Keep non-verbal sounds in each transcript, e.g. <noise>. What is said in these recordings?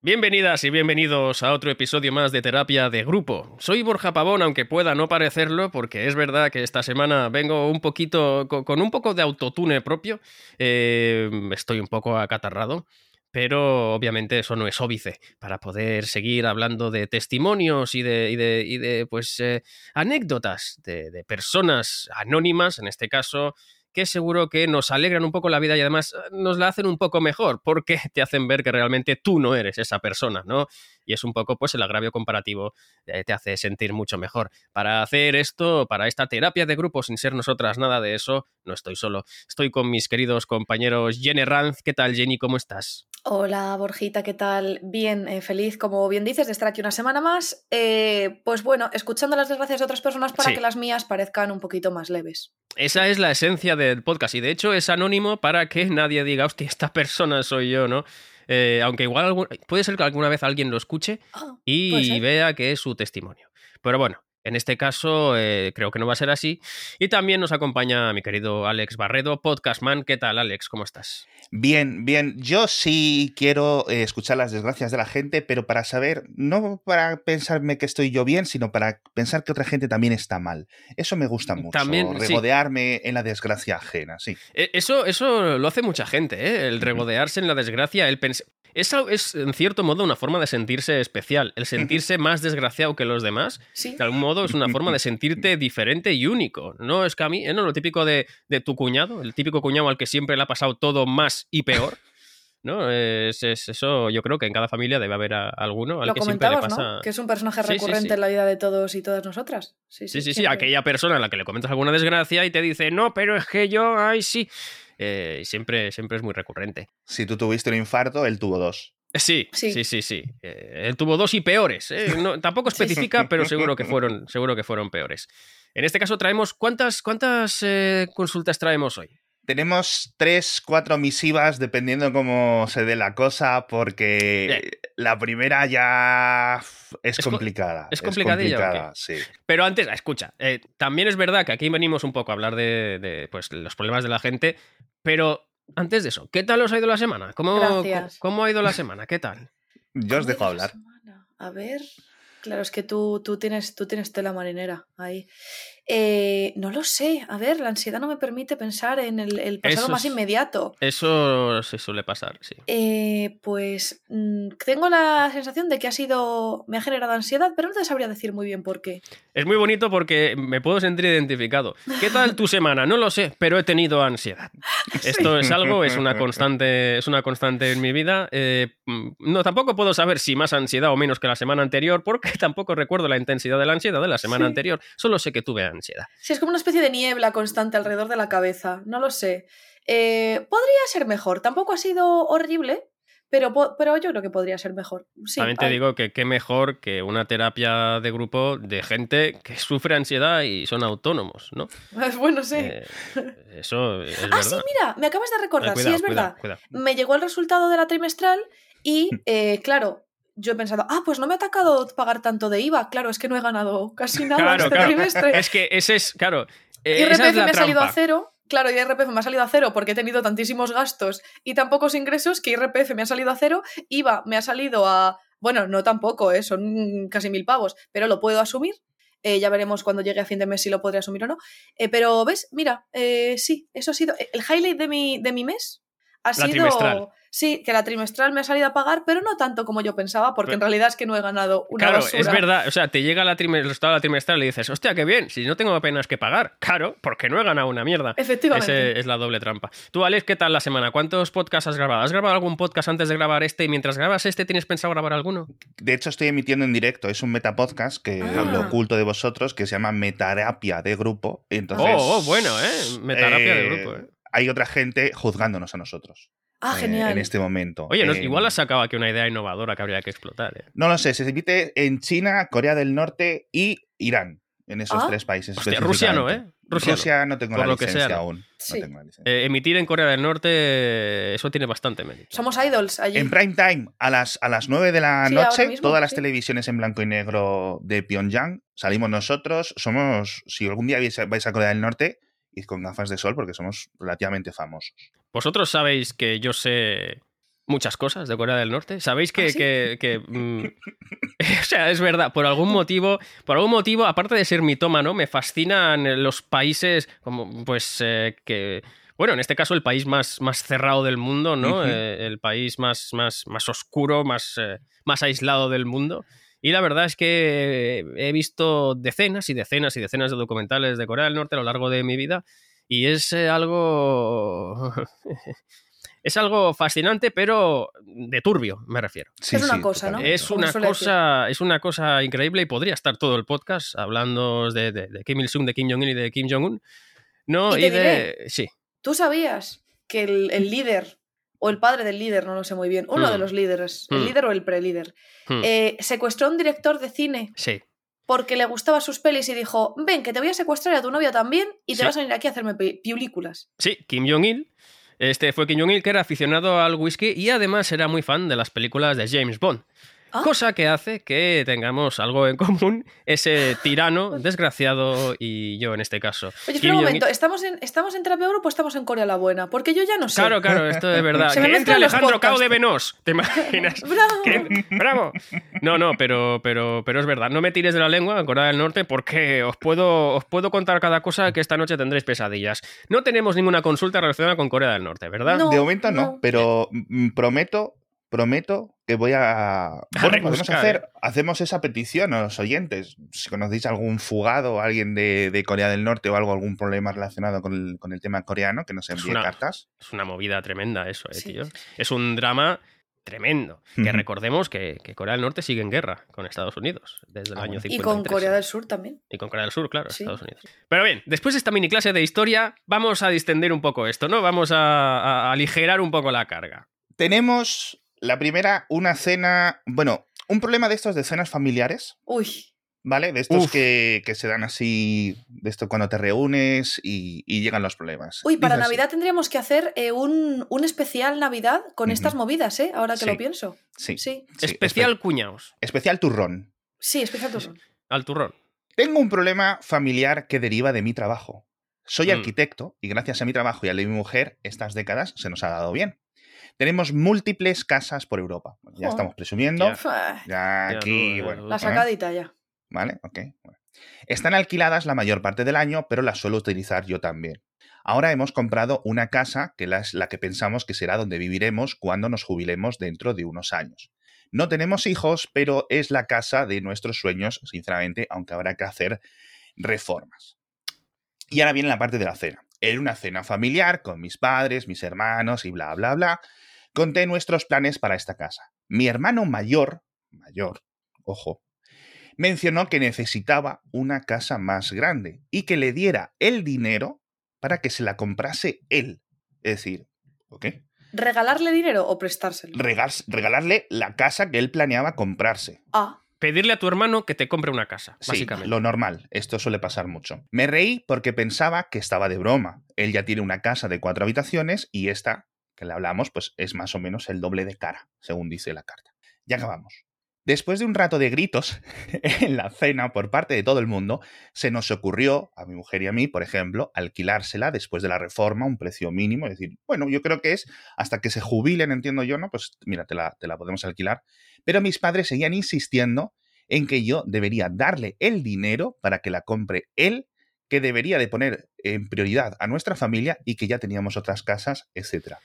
Bienvenidas y bienvenidos a otro episodio más de Terapia de Grupo. Soy Borja Pavón, aunque pueda no parecerlo, porque es verdad que esta semana vengo un poquito con un poco de autotune propio. Eh, estoy un poco acatarrado. Pero obviamente eso no es óbice para poder seguir hablando de testimonios y de, pues, eh, anécdotas de personas anónimas, en este caso, que seguro que nos alegran un poco la vida y además eh, nos la hacen un poco mejor porque <laughs> te hacen ver que realmente tú no eres esa persona, ¿no? Y es un poco pues el agravio comparativo eh, te hace sentir mucho mejor. Para hacer esto, para esta terapia de grupo sin ser nosotras nada de eso, no estoy solo. Estoy con mis queridos compañeros Jenny Ranz. ¿Qué tal Jenny? ¿Cómo estás? Hola Borjita, ¿qué tal? Bien, eh, feliz, como bien dices, de estar aquí una semana más. pues bueno, escuchando las desgracias de otras personas para que las mías parezcan un poquito más leves. Esa es la esencia del podcast y de hecho es anónimo para que nadie diga, hostia, esta persona soy yo, ¿no? Eh, aunque igual puede ser que alguna vez alguien lo escuche ah, y vea que es su testimonio. Pero bueno, en este caso, eh, creo que no va a ser así. Y también nos acompaña mi querido Alex Barredo, Podcastman. ¿Qué tal, Alex? ¿Cómo estás? Bien, bien. Yo sí quiero eh, escuchar las desgracias de la gente, pero para saber, no para pensarme que estoy yo bien, sino para pensar que otra gente también está mal. Eso me gusta mucho. También, regodearme en la desgracia ajena, sí. E, eso, eso lo hace mucha gente, ¿eh? El regodearse en la desgracia, el pensar. Eso es, en cierto modo, una forma de sentirse especial. El sentirse más desgraciado que los demás, de algún modo, es una forma de sentirte diferente y único. No es que a mí, ¿eh? ¿no? Lo típico de, tu cuñado, el típico cuñado al que siempre le ha pasado todo más y peor. <laughs> ¿no? Es, eso, yo creo que en cada familia debe haber alguno al Lo que siempre le pasa. ¿no? Que es un personaje recurrente en la vida de todos y todas nosotras. Sí, sí, sí, aquella persona a la que le comentas alguna desgracia y te dice, no, pero es que yo, ay, sí. Eh, siempre, siempre es muy recurrente. Si tú tuviste un infarto, él tuvo dos. Sí, sí, sí, sí. Eh, él tuvo dos y peores. ¿eh? tampoco <laughs> especifica, pero seguro que, <laughs> fueron, seguro que fueron peores. En este caso traemos, ¿cuántas, cuántas consultas traemos hoy? Tenemos tres, cuatro misivas, dependiendo cómo se dé la cosa, porque la primera ya es, complicada. Es complicadilla. sí. Pero antes, escucha, también es verdad que aquí venimos un poco a hablar de, de pues, los problemas de la gente, pero antes de eso, ¿qué tal os ha ido la semana? ¿Cómo, ¿cómo ha ido la semana? ¿Qué tal? Yo os dejo hablar. A ver. Claro, es que tú, tú, tienes, tú tienes tela marinera ahí. Eh, no lo sé. A ver, la ansiedad no me permite pensar en el, pasado más inmediato. Eso se suele pasar, sí. Eh, pues mm, tengo la sensación de que ha sido. me ha generado ansiedad, pero no te sabría decir muy bien por qué. Es muy bonito porque me puedo sentir identificado. ¿Qué tal tu semana? No lo sé, pero he tenido ansiedad. <laughs> Esto es algo, es una <laughs> constante, es una constante en mi vida. Eh, mm, no, tampoco puedo saber si más ansiedad o menos que la semana anterior, porque <laughs> tampoco recuerdo la intensidad de la ansiedad de la semana anterior. Solo sé que tuve ansiedad ansiedad. Sí, es como una especie de niebla constante alrededor de la cabeza, no lo sé. Eh, podría ser mejor, tampoco ha sido horrible, pero, pero yo creo que podría ser mejor. También te digo que qué mejor que una terapia de grupo de gente que <laughs> sufre ansiedad y son autónomos, ¿no? <laughs> Bueno, sí. Eh, eso <laughs> es ah, sí, mira, me acabas de recordar, sí, es verdad. Me llegó el resultado de la trimestral y, eh, claro, yo he pensado, ah, pues no me ha atacado pagar tanto de IVA. Claro, es que no he ganado casi nada este trimestre. Es que ese es, claro. Eh, IRPF me ha salido a cero. Claro, IRPF me ha salido a cero porque he tenido tantísimos gastos y tan pocos ingresos que IRPF me ha salido a cero. IVA me ha salido a. Bueno, no tampoco, ¿eh? son casi mil pavos, pero lo puedo asumir. Eh, ya veremos cuando llegue a fin de mes si lo podré asumir o no. Eh, pero, ¿ves? Mira, sí, eso ha sido. El highlight de mi, de mi mes ha sido. Sí, que la trimestral me ha salido a pagar, pero no tanto como yo pensaba, porque en realidad es que no he ganado una Claro, es verdad. O sea, te llega la trimestral, la trimestral y dices, hostia, qué bien, si no tengo apenas que pagar. <laughs> Claro, porque no he ganado una mierda. Efectivamente. Ese es la doble trampa. Tú, Alex, ¿qué tal la semana? ¿Cuántos podcasts has grabado? ¿Has grabado algún podcast antes de grabar este y mientras grabas este tienes pensado grabar alguno? De hecho, estoy emitiendo en directo. Es un metapodcast que ah. lo oculto de vosotros, que se llama Metarapia de Grupo. Entonces, oh, oh bueno, ¿eh? Metarapia de Grupo, ¿eh? Hay otra gente juzgándonos a nosotros. Ah, eh, genial. en este momento. Oye, igual has sacado aquí una idea innovadora que habría que explotar. ¿eh? No lo sé, se emite en China, Corea del Norte y Irán. En esos ah. tres países. Rusia no, ¿eh? Rusia, no tengo la licencia aún. Eh, emitir en Corea del Norte, eso tiene bastante mérito. Somos idols allí. En prime time, a las, a las 9 de la noche, todas las televisiones en blanco y negro de Pyongyang, salimos nosotros. Somos, si algún día vais a Corea del Norte, con gafas de sol porque somos relativamente famosos. Vosotros sabéis que yo sé muchas cosas de Corea del Norte. Sabéis que, ¿Ah, que, mm, <laughs> o sea, es verdad, por algún motivo, por algún motivo, aparte de ser mitómano, me fascinan los países como, pues, eh, que bueno, en este caso el país más, más cerrado del mundo, ¿no? Eh, el país más, más, más oscuro, más, eh, más aislado del mundo. Y la verdad es que he visto decenas y decenas y decenas de documentales de Corea del Norte a lo largo de mi vida y es algo <laughs> es algo fascinante, pero de turbio, me refiero. es una cosa, ¿no? Es una cosa, es una cosa increíble y podría estar todo el podcast hablando de, Kim Il-sung, de Kim Jong-un y de Kim Jong-un. No, y, de. sí. ¿Tú sabías que el, líder, o el padre del líder, no lo sé muy bien, uno de hmm. los líderes, el hmm. líder o el pre-líder, eh, secuestró a un director de cine? Sí porque le gustaban sus pelis y dijo, ven, que te voy a secuestrar a tu novia también y te vas a venir aquí a hacerme películas. Sí, Kim Jong-il este fue Kim Jong-il, que era aficionado al whisky y además era muy fan de las películas de James Bond. Ah. Cosa que hace que tengamos algo en común, ese tirano, <laughs> desgraciado y yo en este caso. Oye, espera un momento, ¿estamos en, ¿estamos en Terapia o estamos en Corea la Buena? Porque yo ya no sé. Claro, claro, esto es verdad. <laughs> que entre Alejandro Cao de Venos, ¿te imaginas? <laughs> ¡Bravo! ¡Bravo! No, no, pero, pero, pero es verdad. No me tires de la lengua en Corea del Norte porque os puedo, os puedo contar cada cosa que esta noche tendréis pesadillas. No tenemos ninguna consulta relacionada con Corea del Norte, ¿verdad? de momento no. pero mm, prometo prometo que voy a. Bueno, podemos hacer. ¿eh? Hacemos esa petición a los oyentes. Si conocéis algún fugado o alguien de, Corea del Norte o algo, algún problema relacionado con el, tema coreano, que nos envíe cartas. Es una movida tremenda eso, eh, tío. Es un drama tremendo. Que recordemos que, Corea del Norte sigue en guerra con Estados Unidos desde el ah, año 53. Y con Corea del Sur también. Y con Corea del Sur, claro, Estados Unidos. Pero bien, después de esta mini clase de historia, vamos a distender un poco esto, ¿no? Vamos a aligerar un poco la carga. Tenemos la primera, una cena. Bueno, un problema de estos de cenas familiares. Uy. ¿Vale? De estos que, se dan así, de esto cuando te reúnes y, llegan los problemas. Uy, para Navidad tendríamos que hacer eh, un, especial Navidad con estas movidas, ¿eh? Ahora que lo pienso. Sí. sí. Especial cuñaos. Especial turrón. Sí, especial turrón. Al turrón. Tengo un problema familiar que deriva de mi trabajo. Soy mm. arquitecto y gracias a mi trabajo y a la de mi mujer, estas décadas se nos ha dado bien. Tenemos múltiples casas por Europa. ya estamos presumiendo. Ya, aquí, bueno. La sacadita ya. Vale, ok. Están alquiladas la mayor parte del año, pero las suelo utilizar yo también. Ahora hemos comprado una casa que es la que pensamos que será donde viviremos cuando nos jubilemos dentro de unos años. No tenemos hijos, pero es la casa de nuestros sueños, sinceramente, aunque habrá que hacer reformas. Y ahora viene la parte de la cena. Era una cena familiar con mis padres, mis hermanos y bla, bla, bla conté nuestros planes para esta casa. Mi hermano mayor, mayor, ojo, mencionó que necesitaba una casa más grande y que le diera el dinero para que se la comprase él. Es decir, ¿ok? ¿Regalarle dinero o prestárselo? regalarle la casa que él planeaba comprarse. Ah. Pedirle a tu hermano que te compre una casa, básicamente. lo normal. Esto suele pasar mucho. Me reí porque pensaba que estaba de broma. Él ya tiene una casa de cuatro habitaciones y esta que le hablamos, pues es más o menos el doble de cara, según dice la carta. Ya acabamos. Después de un rato de gritos <laughs> en la cena por parte de todo el mundo, se nos ocurrió, a mi mujer y a mí, por ejemplo, alquilársela después de la reforma a un precio mínimo. Es decir, bueno, yo creo que es hasta que se jubilen, entiendo yo, ¿no? Pues mira, te la, te la podemos alquilar. Pero mis padres seguían insistiendo en que yo debería darle el dinero para que la compre él, que debería de poner en prioridad a nuestra familia y que ya teníamos otras casas, etcétera.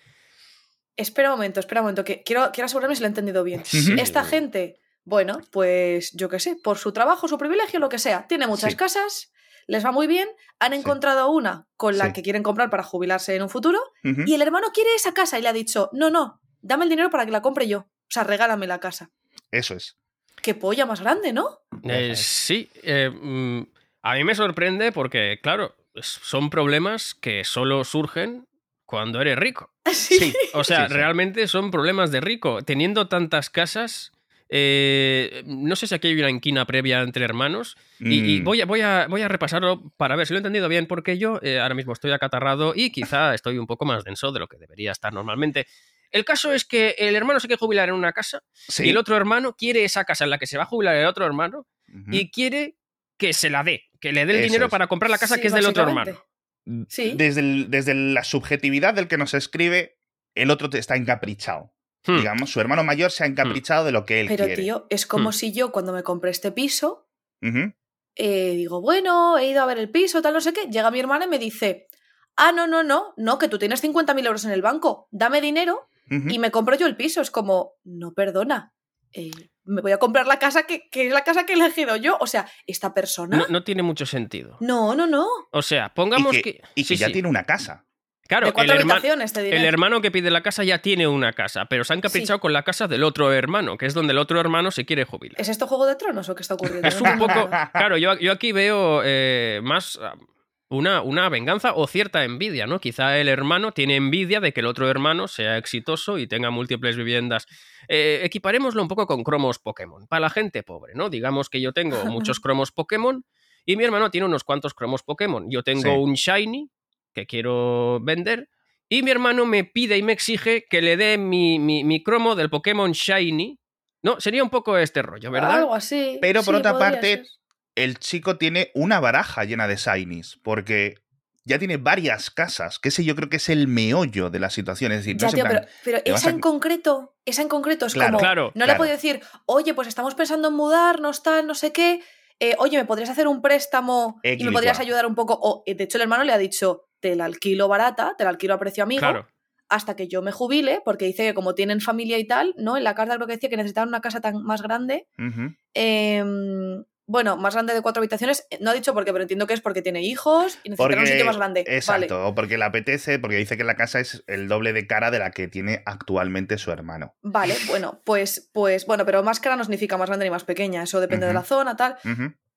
Espera un momento, espera un momento, que quiero, quiero asegurarme si lo he entendido bien. Esta gente, bueno, pues yo qué sé, por su trabajo, su privilegio, lo que sea, tiene muchas casas, les va muy bien, han encontrado una con la que quieren comprar para jubilarse en un futuro, y el hermano quiere esa casa y le ha dicho, no, no, dame el dinero para que la compre yo. O sea, regálame la casa. Eso es. Qué polla más grande, ¿no? Eh, sí, eh, mm, a mí me sorprende porque, claro, son problemas que solo surgen cuando eres rico. <laughs> Sí. O sea, realmente son problemas de rico. Teniendo tantas casas, eh, no sé si aquí hay una inquina previa entre hermanos. Y, mm. voy, a, voy, a, voy, a, repasarlo para ver si lo he entendido bien, porque yo eh, ahora mismo estoy acatarrado y quizá <laughs> estoy un poco más denso de lo que debería estar normalmente. El caso es que el hermano se quiere jubilar en una casa y el otro hermano quiere esa casa en la que se va a jubilar el otro hermano y quiere que se la dé, que le dé el dinero para comprar la casa que es del otro hermano. Sí. Desde, desde la subjetividad del que nos escribe, el otro está encaprichado. Hmm. Digamos, su hermano mayor se ha encaprichado de lo que él Pero, quiere. Pero, tío, es como hmm. si yo cuando me compré este piso, eh, digo, bueno, he ido a ver el piso, tal, no sé qué. Llega mi hermana y me dice, ah, no, no, no, no, que tú tienes 50.000 euros en el banco, dame dinero y me compro yo el piso. Es como, no, perdona. Eh, me voy a comprar la casa que, es la casa que he elegido yo. O sea, esta persona. No, tiene mucho sentido. No, no, no. O sea, pongamos que. Y que ya tiene una casa. Claro, el, el, hermano que pide la casa ya tiene una casa, pero se han caprichado con la casa del otro hermano, que es donde el otro hermano se quiere jubilar. ¿Es esto Juego de Tronos o qué está ocurriendo? Es un poco. Claro, yo, yo aquí veo eh, más una, una, venganza o cierta envidia, ¿no? Quizá el hermano tiene envidia de que el otro hermano sea exitoso y tenga múltiples viviendas. Eh, equiparémoslo un poco con cromos Pokémon, para la gente pobre, ¿no? Digamos que yo tengo muchos <laughs> cromos Pokémon y mi hermano tiene unos cuantos cromos Pokémon. Yo tengo un Shiny que quiero vender y mi hermano me pide y me exige que le dé mi, mi, cromo del Pokémon Shiny. No, sería un poco este rollo, ¿verdad? Algo así. Pero por otra parte, el chico tiene una baraja llena de Shinies, porque ya tiene varias casas, que ese yo creo que es el meollo de la situación. Es decir, pero, esa en concreto, esa en concreto es como. Claro, no le puedo decir, oye, pues estamos pensando en mudarnos, tal, no sé qué. Eh, oye, ¿me podrías hacer un préstamo y me podrías ayudar un poco? O, de hecho, el hermano le ha dicho, te la alquilo barata, te la alquilo a precio amigo. Hasta que yo me jubile, porque dice que como tienen familia y tal, ¿no? En la carta creo que decía que necesitaban una casa tan más grande. Bueno, más grande de cuatro habitaciones, eh, no ha dicho por qué, pero entiendo que es porque tiene hijos y necesita un sitio más grande. Exacto, o porque le apetece, porque dice que la casa es el doble de cara de la que tiene actualmente su hermano. Vale, bueno, pues, pues, bueno, pero más cara no significa más grande ni más pequeña, eso depende de la zona, tal.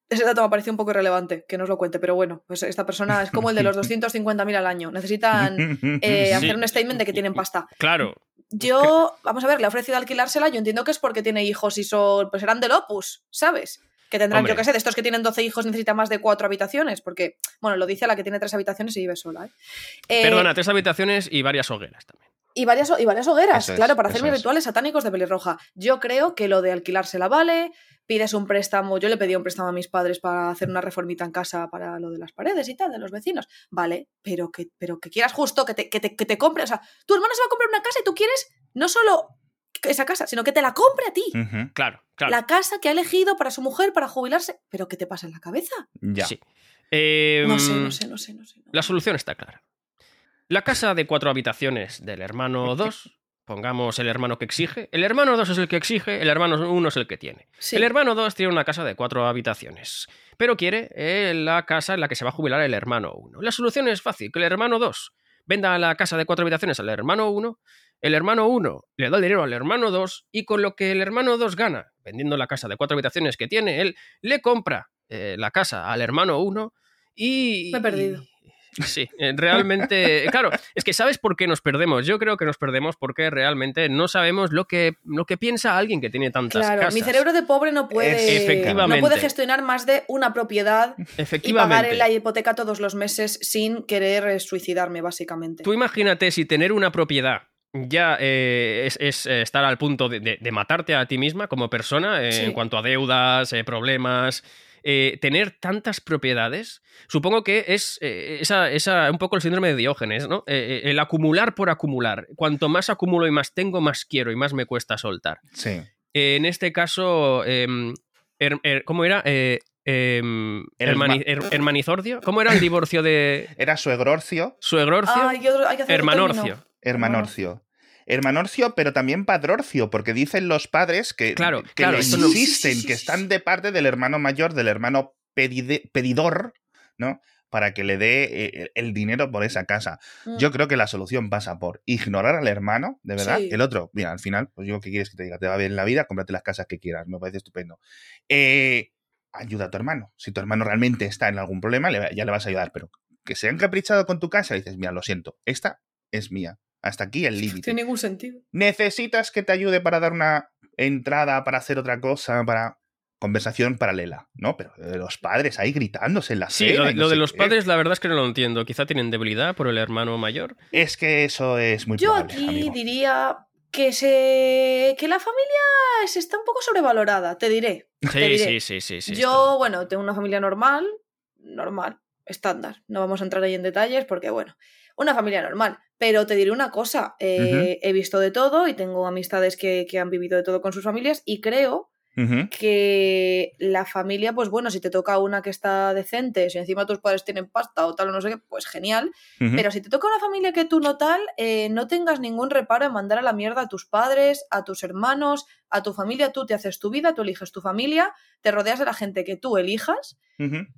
Ese dato me parecido un poco irrelevante, que no os lo cuente, pero bueno, pues esta persona es como el de los <laughs> 250.000 al año. Necesitan eh, hacer un statement de que tienen pasta. Claro. Yo, vamos a ver, le he ofrecido alquilársela, yo entiendo que es porque tiene hijos y son, pues serán del Opus, ¿sabes? Que tendrán, yo qué sé, de estos que tienen 12 hijos necesitan más de cuatro habitaciones, porque, bueno, lo dice la que tiene tres habitaciones y vive sola. ¿eh? eh Perdona, tres habitaciones y varias hogueras también. Y varias, y varias hogueras, claro, para hacer mis rituales satánicos de pelirroja. Yo creo que lo de alquilársela vale, pides un préstamo, yo le pedí un préstamo a mis padres para hacer una reformita en casa para lo de las paredes y tal, de los vecinos. Vale, pero que, pero que quieras justo, que te, que te, que te compre, o sea, tu hermano se va a comprar una casa y tú quieres no solo esa casa, sino que te la compre a ti. Claro, claro. La casa que ha elegido para su mujer para jubilarse. ¿Pero qué te pasa en la cabeza? Ya. Sí. no sé, no sé, no sé, no sé. La solución está clara. La casa de cuatro habitaciones del hermano 2, pongamos el hermano que exige. El hermano 2 es el que exige, el hermano 1 es el que tiene. El hermano 2 tiene una casa de cuatro habitaciones, pero quiere eh, la casa en la que se va a jubilar el hermano 1. La solución es fácil, que el hermano 2 venda la casa de cuatro habitaciones al hermano 1 el hermano 1 le da el dinero al hermano 2 y con lo que el hermano 2 gana, vendiendo la casa de cuatro habitaciones que tiene, él le compra eh, la casa al hermano 1 y... Me he perdido. Sí, eh, realmente, claro, es que ¿sabes por qué nos perdemos? Yo creo que nos perdemos porque realmente no sabemos lo que, lo que piensa alguien que tiene tantas claro, Mi cerebro de pobre no puede, no puede gestionar más de una propiedad y pagar la hipoteca todos los meses sin querer suicidarme, básicamente. Tú imagínate si tener una propiedad ya eh, es, eh, estar al punto de, matarte a ti misma como persona eh, en cuanto a deudas, problemas. Tener tantas propiedades, supongo que es esa, esa, un poco el síndrome de Diógenes, ¿no? el acumular por acumular. Cuanto más acumulo y más tengo, más quiero y más me cuesta soltar. Sí. en este caso, em, ¿cómo era? Em, hermanizordio. ¿Cómo era el divorcio de...? Era suegrorcio. Suegrorcio. hermanorcio. Hermanorcio hermanorcio, pero también padrorcio, porque dicen los padres que, claro, que insisten, que están de parte del hermano mayor, del hermano pedidor, ¿no? Para que le dé eh, el dinero por esa casa. Mm. Yo creo que la solución pasa por ignorar al hermano, de verdad. El otro, mira, al final, pues yo, ¿qué quieres que te diga? Te va bien la vida, cómprate las casas que quieras, me parece estupendo. Eh, ayuda a tu hermano. Si tu hermano realmente está en algún problema, ya le vas a ayudar, pero que se han caprichado con tu casa, dices, mira, lo siento, esta es mía. Hasta aquí el límite. Tiene ningún sentido. Necesitas que te ayude para dar una entrada, para hacer otra cosa, para conversación paralela, ¿no? Pero los padres ahí gritándose en la Sí, lo, de los padres la verdad es que no lo entiendo. Quizá tienen debilidad por el hermano mayor. Es que eso es muy Yo aquí diría que se que la familia se está un poco sobrevalorada, te diré. Sí, sí, sí, sí, sí. Yo, bueno, tengo una familia normal, normal, estándar. No vamos a entrar ahí en detalles porque, bueno, una familia normal. Pero te diré una cosa, eh, he visto de todo y tengo amistades que, que han vivido de todo con sus familias y creo que la familia, pues bueno, si te toca una que está decente, si encima tus padres tienen pasta o tal o no sé qué, pues genial. Pero si te toca una familia que tú no tal, eh, no tengas ningún reparo en mandar a la mierda a tus padres, a tus hermanos, a tu familia, tú te haces tu vida, tú eliges tu familia, te rodeas de la gente que tú elijas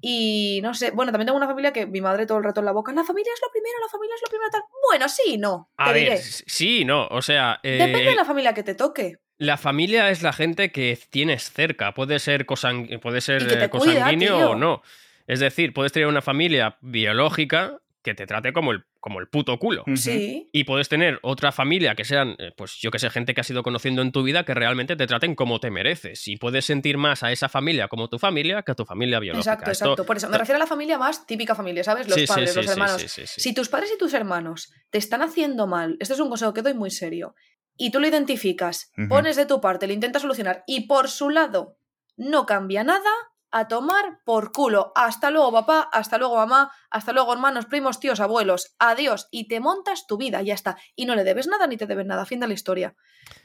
y no sé, bueno, también tengo una familia que mi madre todo el rato en la boca, la familia es lo primero, la familia es lo primero tal. Bueno, sí, no. A ver, sí, no, o sea... Depende de eh, la familia que te toque. La familia es la gente que tienes cerca. Puede ser, puede ser eh, cosanguíneo o no. Es decir, puedes tener una familia biológica que te trate como el, como el puto culo. Sí. Y puedes tener otra familia que sean, eh, pues yo que sé, gente que has ido conociendo en tu vida que realmente te traten como te mereces. Y puedes sentir más a esa familia como tu familia que a tu familia biológica. Exacto, exacto. Por eso me refiero a la familia más típica familia, ¿sabes? Los padres, los hermanos. Si tus padres y tus hermanos te están haciendo mal, este es un consejo que doy muy serio, y tú lo identificas, pones de tu parte, lo intentas solucionar y por su lado no cambia nada, a tomar por culo. Hasta luego papá, hasta luego mamá, hasta luego hermanos, primos, tíos, abuelos. Adiós. Y te montas tu vida, ya está. Y no le debes nada ni te debes nada. Fin de la historia.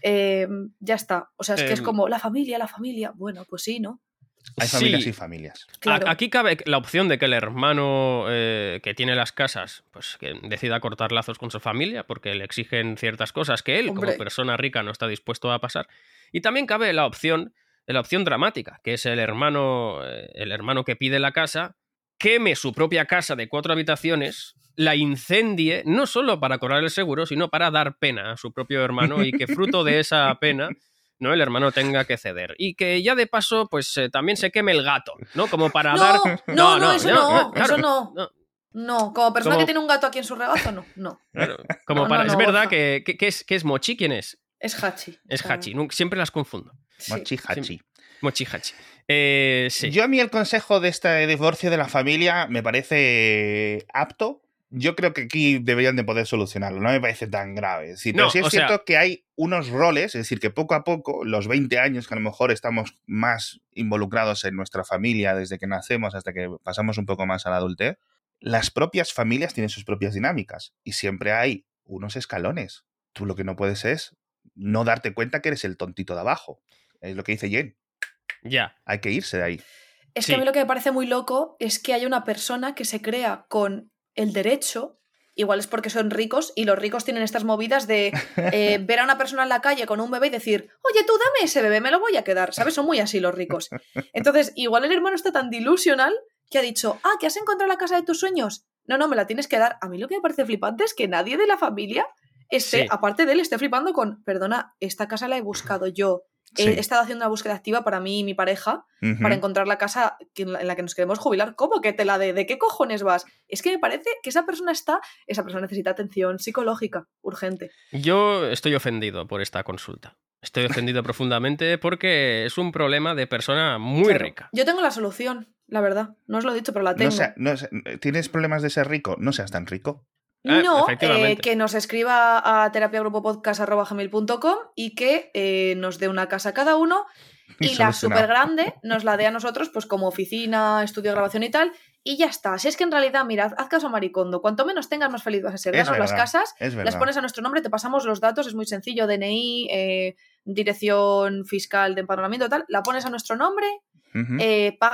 Em, ya está. O sea, es que es em. como la familia, la familia. Bueno, pues sí, ¿no? Hay familias y familias. Aquí cabe la opción de que el hermano eh, que tiene las casas, pues que decida cortar lazos con su familia porque le exigen ciertas cosas que él, como persona rica, no está dispuesto a pasar. Y también cabe la opción, la opción dramática, que es el hermano, eh, el hermano que pide la casa, queme su propia casa de cuatro habitaciones, la incendie, no solo para cobrar el seguro, sino para dar pena a su propio hermano y que fruto de esa pena <laughs> ¿no? El hermano tenga que ceder. Y que ya de paso, pues eh, también se queme el gato, ¿no? Como para dar. No, no, eso no, eso no. no. como persona que tiene un gato aquí en su regazo, no, no. Como para... es verdad que, que, es, que es Mochi, ¿quién es? Es Hachi. Es Hachi, siempre las confundo. Mochi Hachi. Mochi Hachi. Eh, sí. Yo a mí el consejo de este divorcio de la familia me parece apto, yo creo que aquí deberían de poder solucionarlo, no me parece tan grave. Sí, pero sí es cierto que hay unos roles, es decir, que poco a poco, los 20 años que a lo mejor estamos más involucrados en nuestra familia desde que nacemos hasta que pasamos un poco más a la adultez, las propias familias tienen sus propias dinámicas y siempre hay unos escalones. Tú lo que no puedes es no darte cuenta que eres el tontito de abajo. Es lo que dice Jen. Ya. Hay que irse de ahí. Es que a mí lo que me parece muy loco es que hay una persona que se crea con el derecho, igual es porque son ricos y los ricos tienen estas movidas de eh, <laughs> ver a una persona en la calle con un bebé y decir, oye, tú dame ese bebé, me lo voy a quedar, ¿sabes? Son muy así los ricos. Entonces, igual el hermano está tan dilusional que ha dicho, ah, que has encontrado la casa de tus sueños. No, no, me la tienes que dar. A mí lo que me parece flipante es que nadie de la familia esté, aparte de él, esté flipando con, perdona, esta casa la he buscado yo, He estado haciendo una búsqueda activa para mí y mi pareja para encontrar la casa en la que nos queremos jubilar. ¿Cómo que te la de? ¿De qué cojones vas? Es que me parece que esa persona está, esa persona necesita atención psicológica urgente. Yo estoy ofendido por esta consulta. Estoy ofendido <laughs> profundamente porque es un problema de persona muy rica. Yo tengo la solución, la verdad. No os lo he dicho, pero la tengo. ¿Tienes problemas de ser rico? No seas tan rico. Ah, no, eh, que nos escriba a terapiagrupopodcast.com y que eh, nos dé una casa cada uno <laughs> y la súper grande <laughs> nos la dé a nosotros pues como oficina, estudio de grabación y tal y ya está. Si es que en realidad, mirad, haz caso a Maricondo. Cuanto menos tengas, más feliz vas a ser. Danos las casas, las pones a nuestro nombre, te pasamos los datos, es muy sencillo, DNI, eh, dirección fiscal de empadronamiento, tal, la pones a nuestro nombre.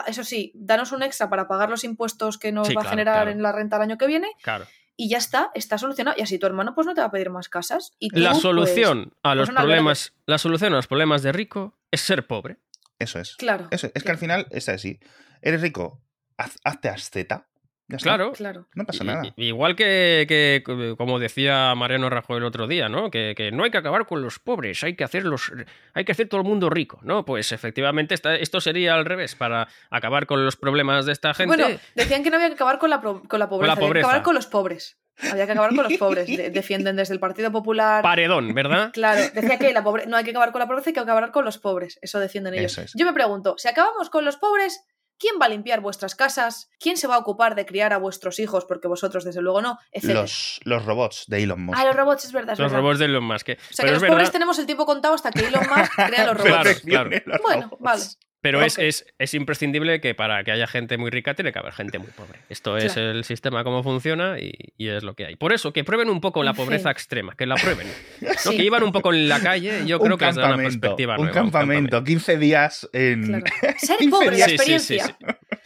eso sí, danos un extra para pagar los impuestos que nos va a generar en la renta el año que viene. Claro y ya está, está solucionado. Y así tu hermano pues no te va a pedir más casas. Y la pues, solución a los problemas, la solución a los problemas de rico es ser pobre. Eso es. Claro. Eso es. que al final es así. Eres rico, hazte asceta claro, claro. No pasa nada. igual que, como decía Mariano Rajoy el otro día, ¿no? Que, no hay que acabar con los pobres, hay que hacerlos, hay que hacer todo el mundo rico, ¿no? Pues efectivamente esto sería al revés, para acabar con los problemas de esta gente. Bueno, decían que no había que acabar con la, con la pobreza, había que acabar con los pobres. Había que acabar con los pobres. <laughs> defienden desde el Partido Popular. Paredón, ¿verdad? <laughs> Claro, decía que la pobre... no hay que acabar con la pobreza, hay que acabar con los pobres. Eso defienden ellos. Yo me pregunto, si acabamos con los pobres, ¿Quién va a limpiar vuestras casas? ¿Quién se va a ocupar de criar a vuestros hijos? Porque vosotros, desde luego, no. Los, los, robots de Elon Musk. Ah, los robots, es verdad. los robots de Elon Musk. O sea, que los pobres tenemos el tiempo contado hasta que Elon <laughs> Musk crea los robots. Claro, Bueno, vale. Pero es, es, imprescindible que para que haya gente muy rica tiene que haber gente muy pobre. Esto es el sistema cómo funciona y, es lo que hay. Por eso, que prueben un poco la pobreza extrema, que la prueben. <laughs> Que iban un poco en la calle, yo creo que es una perspectiva un Campamento, 15 días en... <laughs> Ser pobre, la experiencia.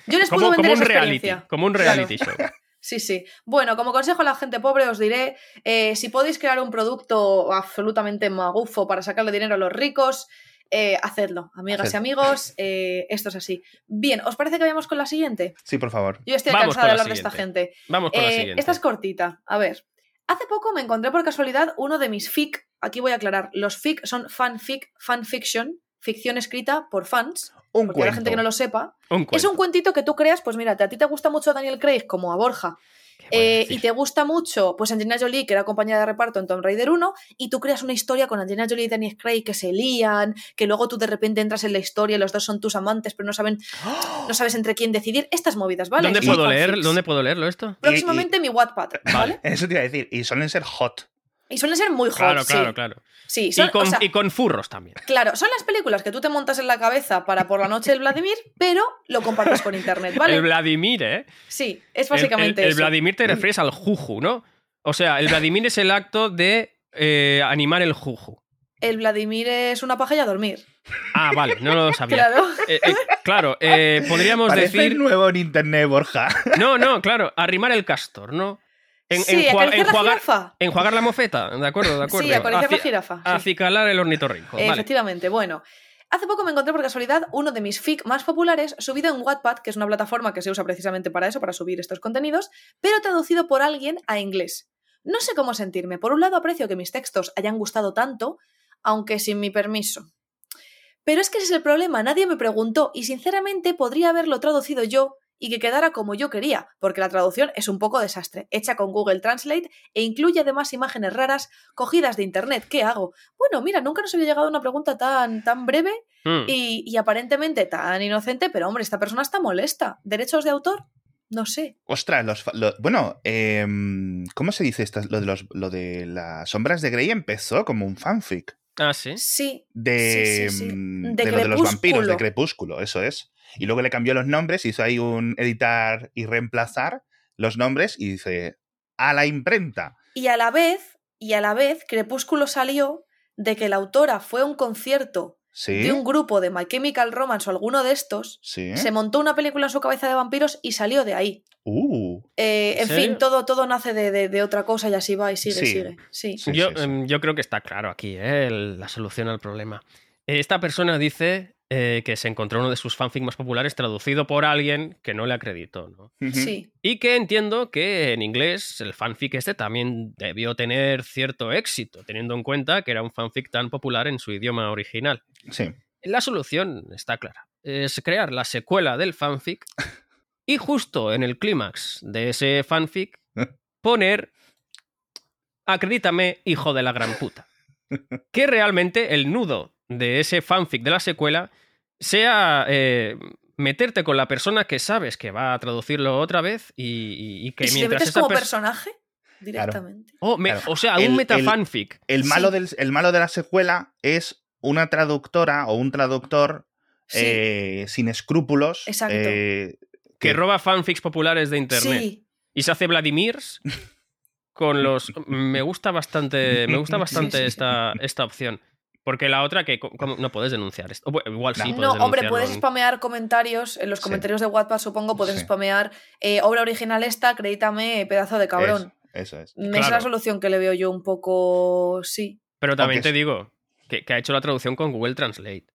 Yo les puedo como, vender un reality, como un reality show. <laughs> Sí, sí. Bueno, como consejo a la gente pobre os diré, eh, si podéis crear un producto absolutamente magufo para sacarle dinero a los ricos, eh, hacedlo, amigas y amigos. Eh, esto es así. Bien, ¿os parece que vayamos con la siguiente? Sí, por favor. Yo estoy cansada de hablar de esta gente. Vamos con la siguiente. Esta es cortita. A ver. Hace poco me encontré por casualidad uno de mis fic. Aquí voy a aclarar. Los fic son fanfic, fanfiction, ficción escrita por fans. Un porque la gente que no lo sepa. es un cuentito que tú creas, pues mira, a ti te gusta mucho Daniel Craig como a Borja. Eh, y te gusta mucho, pues Angelina Jolie, que era compañera de reparto en Tomb Raider 1, y tú creas una historia con Angelina Jolie y Daniel Craig que se lían, que luego tú de repente entras en la historia y los dos son tus amantes, pero no saben, no sabes entre quién decidir. Estas movidas, ¿vale? ¿Dónde, puedo, leer, ¿dónde puedo leerlo esto? Próximamente mi Wattpad, ¿vale? Eso te iba a decir, y suelen ser hot. Y suelen ser muy hot. Claro, claro, claro. Sí, y, con, furros también. Claro, son las películas que tú te montas en la cabeza para por la noche el Vladimir, pero lo compartes con internet, ¿vale? El Vladimir, ¿eh? Sí, es básicamente el, el, Vladimir te refieres al juju, ¿no? O sea, el Vladimir es el acto de eh, animar el juju. El Vladimir es una paja y a dormir. Ah, vale, no lo sabía. <laughs> Claro, eh, eh, claro podríamos Parece decir. nuevo en internet, Borja. No, no, claro, arrimar el castor, ¿no? En, sí, enjuagar, enjuagar, la mofeta, de acuerdo, de acuerdo. Sí, acariciar la jirafa. Acicalar el ornitorrinco. Efectivamente, bueno. Hace poco me encontré por casualidad uno de mis fic más populares subido en Wattpad, que es una plataforma que se usa precisamente para eso, para subir estos contenidos, pero traducido por alguien a inglés. No sé cómo sentirme. Por un lado aprecio que mis textos hayan gustado tanto, aunque sin mi permiso. Pero es que ese es el problema, nadie me preguntó y sinceramente podría haberlo traducido yo y que quedara como yo quería, porque la traducción es un poco desastre, hecha con Google Translate e incluye además imágenes raras cogidas de internet. ¿Qué hago? Bueno, mira, nunca nos había llegado una pregunta tan, tan breve hmm. y, aparentemente tan inocente, pero hombre, esta persona está molesta. ¿Derechos de autor? No sé. Ostras, los, bueno, em, ¿cómo se dice esto? Lo de, los, lo de las sombras de Grey empezó como un fanfic. Ah, sí. Sí. De, mm, de, lo de los vampiros, de Crepúsculo, eso es. Y luego le cambió los nombres, hizo ahí un editar y reemplazar los nombres y dice a la imprenta. Y a la vez, y a la vez, Crepúsculo salió de que la autora fue a un concierto de un grupo de My Chemical Romance o alguno de estos, se montó una película en su cabeza de vampiros y salió de ahí. Uh, eh, en fin, todo, todo nace de, otra cosa y así va y sigue, sigue. Sí. yo, em, yo, creo que está claro aquí ¿eh? la solución al problema. Esta persona dice eh, que se encontró uno de sus fanfics más populares traducido por alguien que no le acreditó, ¿no? Sí. Y que entiendo que en inglés el fanfic este también debió tener cierto éxito, teniendo en cuenta que era un fanfic tan popular en su idioma original. Sí. La solución está clara. Es crear la secuela del fanfic <laughs> y justo en el clímax de ese fanfic poner acredítame, hijo de la gran puta. <laughs> Que realmente el nudo de ese fanfic de la secuela sea eh, meterte con la persona que sabes que va a traducirlo otra vez y, que ¿Y si mientras. Te metes como personaje? Directamente. Oh, o sea, un metafanfic. El, malo del, el malo de la secuela es una traductora o un traductor eh, sin escrúpulos. Eh, que... roba fanfics populares de internet. Y se hace Vladimirs <laughs> con los. Me gusta bastante. Me gusta bastante esta, esta opción. Porque la otra que no puedes denunciar esto. Igual sí. No, hombre, puedes spamear comentarios. En los comentarios de WhatsApp, supongo, puedes spamear eh, obra original esta, acredítame, pedazo de cabrón. Eso, es. Es la solución que le veo yo un poco. Sí. Pero también te digo que, ha hecho la traducción con Google Translate.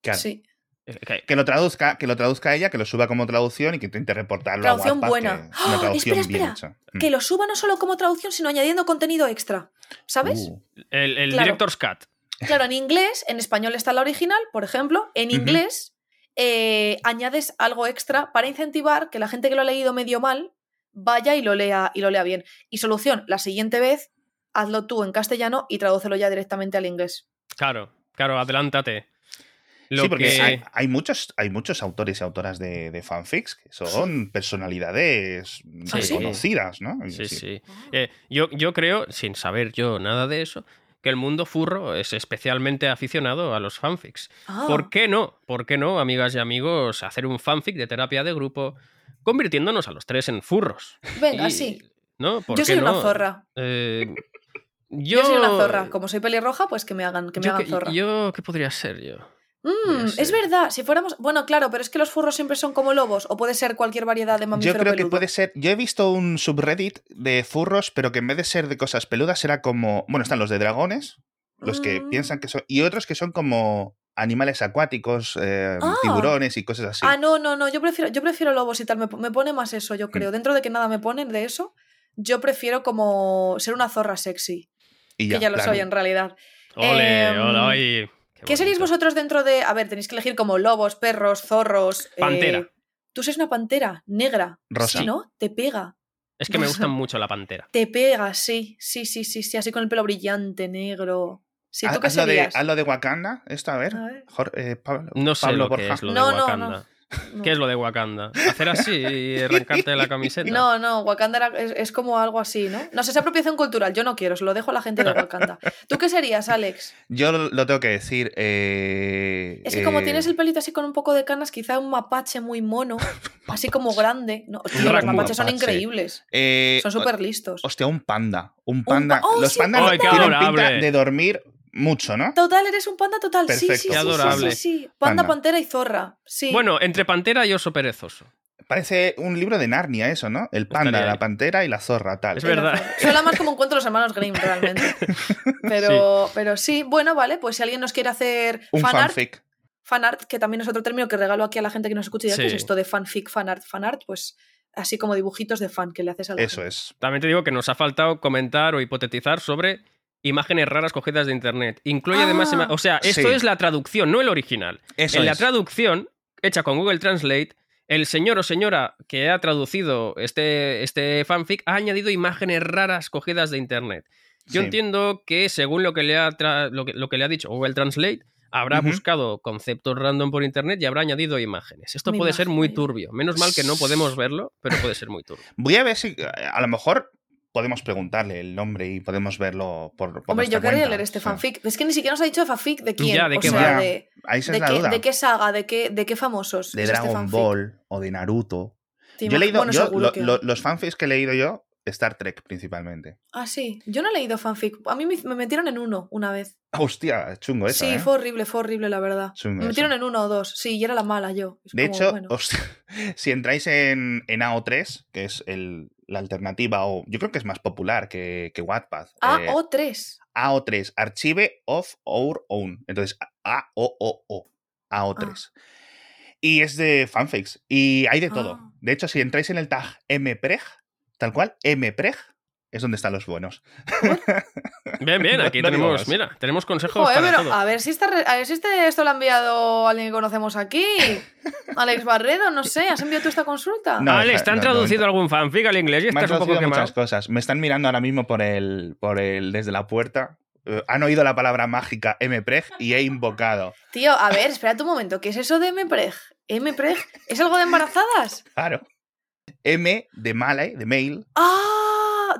Claro. Sí. Eh, que, lo traduzca, que lo traduzca ella, que lo suba como traducción y que intente reportarlo traducción a WhatsApp, buena. ¡Ah! <gasps> espera, espera. Que mm. lo suba no solo como traducción, sino añadiendo contenido extra. ¿Sabes? Uh. El, el Director's Cut. Claro, en inglés, en español está la original, por ejemplo, en inglés eh, añades algo extra para incentivar que la gente que lo ha leído medio mal vaya y lo lea y lo lea bien. Y solución, la siguiente vez hazlo tú en castellano y tradúcelo ya directamente al inglés. Claro, claro, adelántate. sí, porque hay, muchos, hay muchos autores y autoras de, fanfics que son personalidades ¿Ah, reconocidas, ¿no? Sí, sí. Eh, yo, yo creo, sin saber yo nada de eso, que el mundo furro es especialmente aficionado a los fanfics. ¿Por ah. qué no? ¿Por qué no, amigas y amigos, hacer un fanfic de terapia de grupo convirtiéndonos a los tres en furros? Venga, sí. ¿no? yo soy una zorra. Eh, yo... soy una zorra. Como soy pelirroja, pues que me hagan, que me hagan zorra. Yo, ¿qué podría ser yo? Mm, es verdad, si fuéramos. Bueno, claro, pero es que los furros siempre son como lobos, o puede ser cualquier variedad de mamífero. Yo creo que puede ser. Yo he visto un subreddit de furros, pero que en vez de ser de cosas peludas, era como. Bueno, están los de dragones, los que mm. piensan que son. Y otros que son como animales acuáticos, eh, ah. tiburones y cosas así. Ah, no, no, no. Yo prefiero, yo prefiero lobos y tal. Me, pone más eso, yo creo. Mm. Dentro de que nada me ponen de eso, yo prefiero como ser una zorra sexy. Y ya, que ya lo soy en realidad. Ole, ole, Qué, seréis vosotros dentro de.? A ver, tenéis que elegir como lobos, perros, zorros. Eh, pantera. Tú eres una pantera negra. Rosa. Sí, ¿no? Te pega. Es que me gusta <laughs> mucho la pantera. Te pega, sí, sí, sí, sí, sí, así con el pelo brillante, negro. Sí, ¿tú qué haz, lo de, haz lo de Wakanda, esto, a ver. eh, Pablo, no sé lo que es lo de Wakanda. No, no. ¿Qué es lo de Wakanda? ¿Hacer así y arrancarte la camiseta? No, no, Wakanda es, como algo así, ¿no? No sé, es apropiación cultural, yo no quiero, se lo dejo a la gente de Wakanda. ¿Tú qué serías, Alex? Yo lo tengo que decir. Eh, es que como eh, tienes el pelito así con un poco de canas, quizá un mapache muy mono, <laughs> así como grande. No, los mapaches son increíbles. Eh, son súper listos. Hostia, un panda. Un panda. ¡Oh, los pandas tienen pinta de dormir mucho, ¿no? Total, eres un panda total. Sí, sí, sí, adorable. Sí, Panda, pantera y zorra. Sí. Bueno, entre pantera y oso perezoso. Parece un libro de Narnia eso, ¿no? El panda, la pantera y la zorra, tal. Es verdad. Suena más como un cuento de los hermanos Grimm, realmente. <laughs> Pero sí. pero sí, bueno, vale, pues si alguien nos quiere hacer un fanfic. Fanart, que también es otro término que regalo aquí a la gente que nos escucha y que es esto de fanfic, fanart, fanart, pues así como dibujitos de fan que le haces a la Eso es. También te digo que nos ha faltado comentar o hipotetizar sobre imágenes raras cogidas de internet. Incluye además, ah. o sea, esto es la traducción, no el original. en la traducción, hecha con Google Translate, el señor o señora que ha traducido este, este fanfic ha añadido imágenes raras cogidas de internet. Yo entiendo que según lo que, le ha lo que, le ha dicho Google Translate, habrá buscado conceptos random por internet y habrá añadido imágenes. Esto puede ser muy turbio. Menos mal que no podemos verlo, pero puede ser muy turbio. Voy a ver si a lo mejor podemos preguntarle el nombre y podemos verlo por, por Hombre, yo quería leer este fanfic. Es que ni siquiera nos ha dicho fanfic de quién. de qué sea, de, de, qué, saga, de qué, de qué famosos. De este Dragon Ball o de Naruto. Yo he leído los fanfics que he leído yo, Star Trek principalmente. Ah, sí. Yo no he leído fanfic. A mí me metieron en uno una vez. Hostia, chungo eso. Sí, ¿eh? fue horrible, fue horrible, la verdad. me metieron en uno o dos. Sí, y era la mala yo. de hecho, <laughs> si entráis en, en AO3, que es el, la alternativa, o yo creo que es más popular que, que Wattpad. AO3. Eh, AO3, Archive of Our Own. Entonces, A-O-O-O. AO3. Ah. Y es de fanfics. Y hay de todo. Ah. De hecho, si entráis en el tag mpreg, tal cual, mpreg, es donde están los buenos. <laughs> Bien, bien, aquí tenemos, mira, tenemos consejos para todo. A ver si, está, a ver si este, esto lo ha enviado alguien que conocemos aquí. <laughs> Alex Barredo, no sé, ¿has enviado tú esta consulta? No, Alex, ¿te han traducido algún fanfic al inglés y estás un poco muchas cosas. Me están mirando ahora mismo por el, por el, desde la puerta. Eh, han oído la palabra mágica mpreg y he invocado. Tío, a ver, espérate un momento, ¿qué es eso de mpreg? ¿mpreg? ¿Es algo de embarazadas? Claro. M de male, de mail. ¡Ah!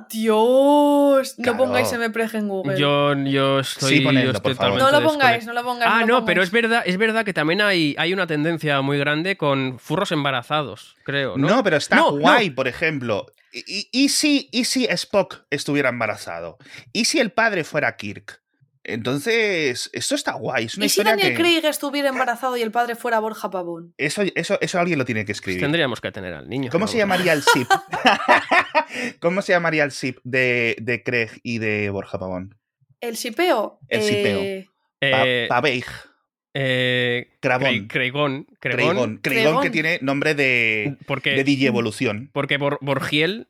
Dios, no pongáis MPREG en Google. Yo, yo estoy, sí, por favor. No lo pongáis, no lo pongáis. Ah, no, pero es verdad, es verdad que también hay, hay una tendencia muy grande con furros embarazados, creo. No, no pero está guay, por ejemplo. ¿Y, y, si, ¿Y si Spock estuviera embarazado? ¿Y si el padre fuera Kirk? Entonces, esto está guay. ¿Y si Daniel Craig estuviera embarazado y el padre fuera Borja Pavón? Eso, eso, eso alguien lo tiene que escribir. Tendríamos que tener al niño. ¿Cómo se llamaría el SIP? <laughs> <laughs> ¿Cómo se llamaría el SIP de, de Craig y de Borja Pavón? ¿El sipeo? El sipeo. Eh... eh Paveig. Eh, Crabón. Creigón. Creigón. que tiene nombre de, porque, de Digievolución. Porque Borgiel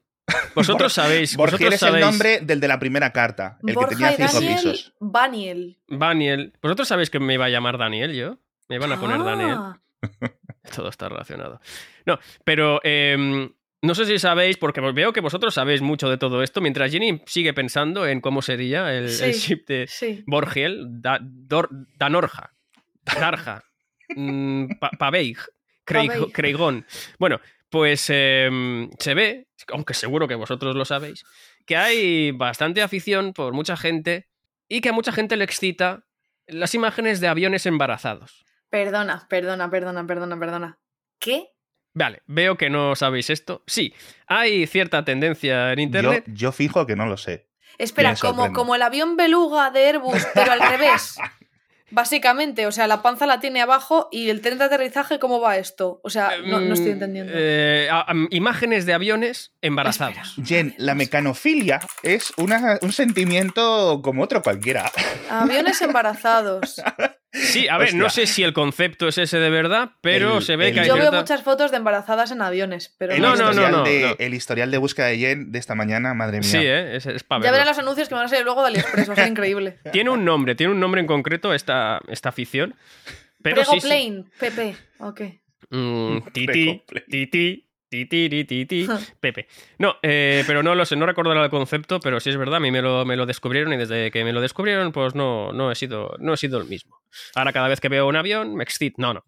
vosotros sabéis. Borgiel es el nombre del de la primera carta, el que tenía cinco pisos. Daniel. Daniel. ¿Vosotros sabéis que me iba a llamar Daniel yo? Me iban a poner ah. Daniel. <laughs> Todo está relacionado. No, pero em, no sé si sabéis, porque veo que vosotros sabéis mucho de todo esto, mientras Jenny sigue pensando en cómo sería el, ship de Borgiel, Danorja, Darja, mm, Paveig, Creigón. Bueno, pues em, se ve, aunque seguro que vosotros lo sabéis, que hay bastante afición por mucha gente y que a mucha gente le excita las imágenes de aviones embarazados. Perdona, perdona, perdona, perdona, perdona. ¿Qué? Vale, veo que no sabéis esto. Sí, hay cierta tendencia en Internet. Yo, fijo que no lo sé. Espera, como, como el avión beluga de Airbus, pero al revés. <laughs> Básicamente, o sea, la panza la tiene abajo y el tren de aterrizaje, ¿cómo va esto? O sea, no, estoy mm, entendiendo. Eh, imágenes de aviones embarazados. Jen, la mecanofilia es un sentimiento como otro cualquiera. Aviones embarazados. <laughs> Sí, a ver, no sé si el concepto es ese de verdad, pero se ve que hay Yo veo muchas fotos de embarazadas en aviones, pero no, no, no, El historial de búsqueda de Jen de esta mañana, madre mía. Sí, ¿eh? es, es Ya verán los anuncios que van a salir luego de AliExpress, va a ser increíble. <laughs> Tiene un nombre, tiene un nombre en concreto esta, esta afición. Pero Prego Plane, PP, ok. Mm, <laughs> titi, titi, Titi, titi, Pepe. No, eh, pero no lo sé, no recuerdo el concepto, pero sí es verdad, a mí me lo, me lo, descubrieron y desde que me lo descubrieron, pues no, no, he sido, no he sido el mismo. Ahora cada vez que veo un avión, me excito. No, no.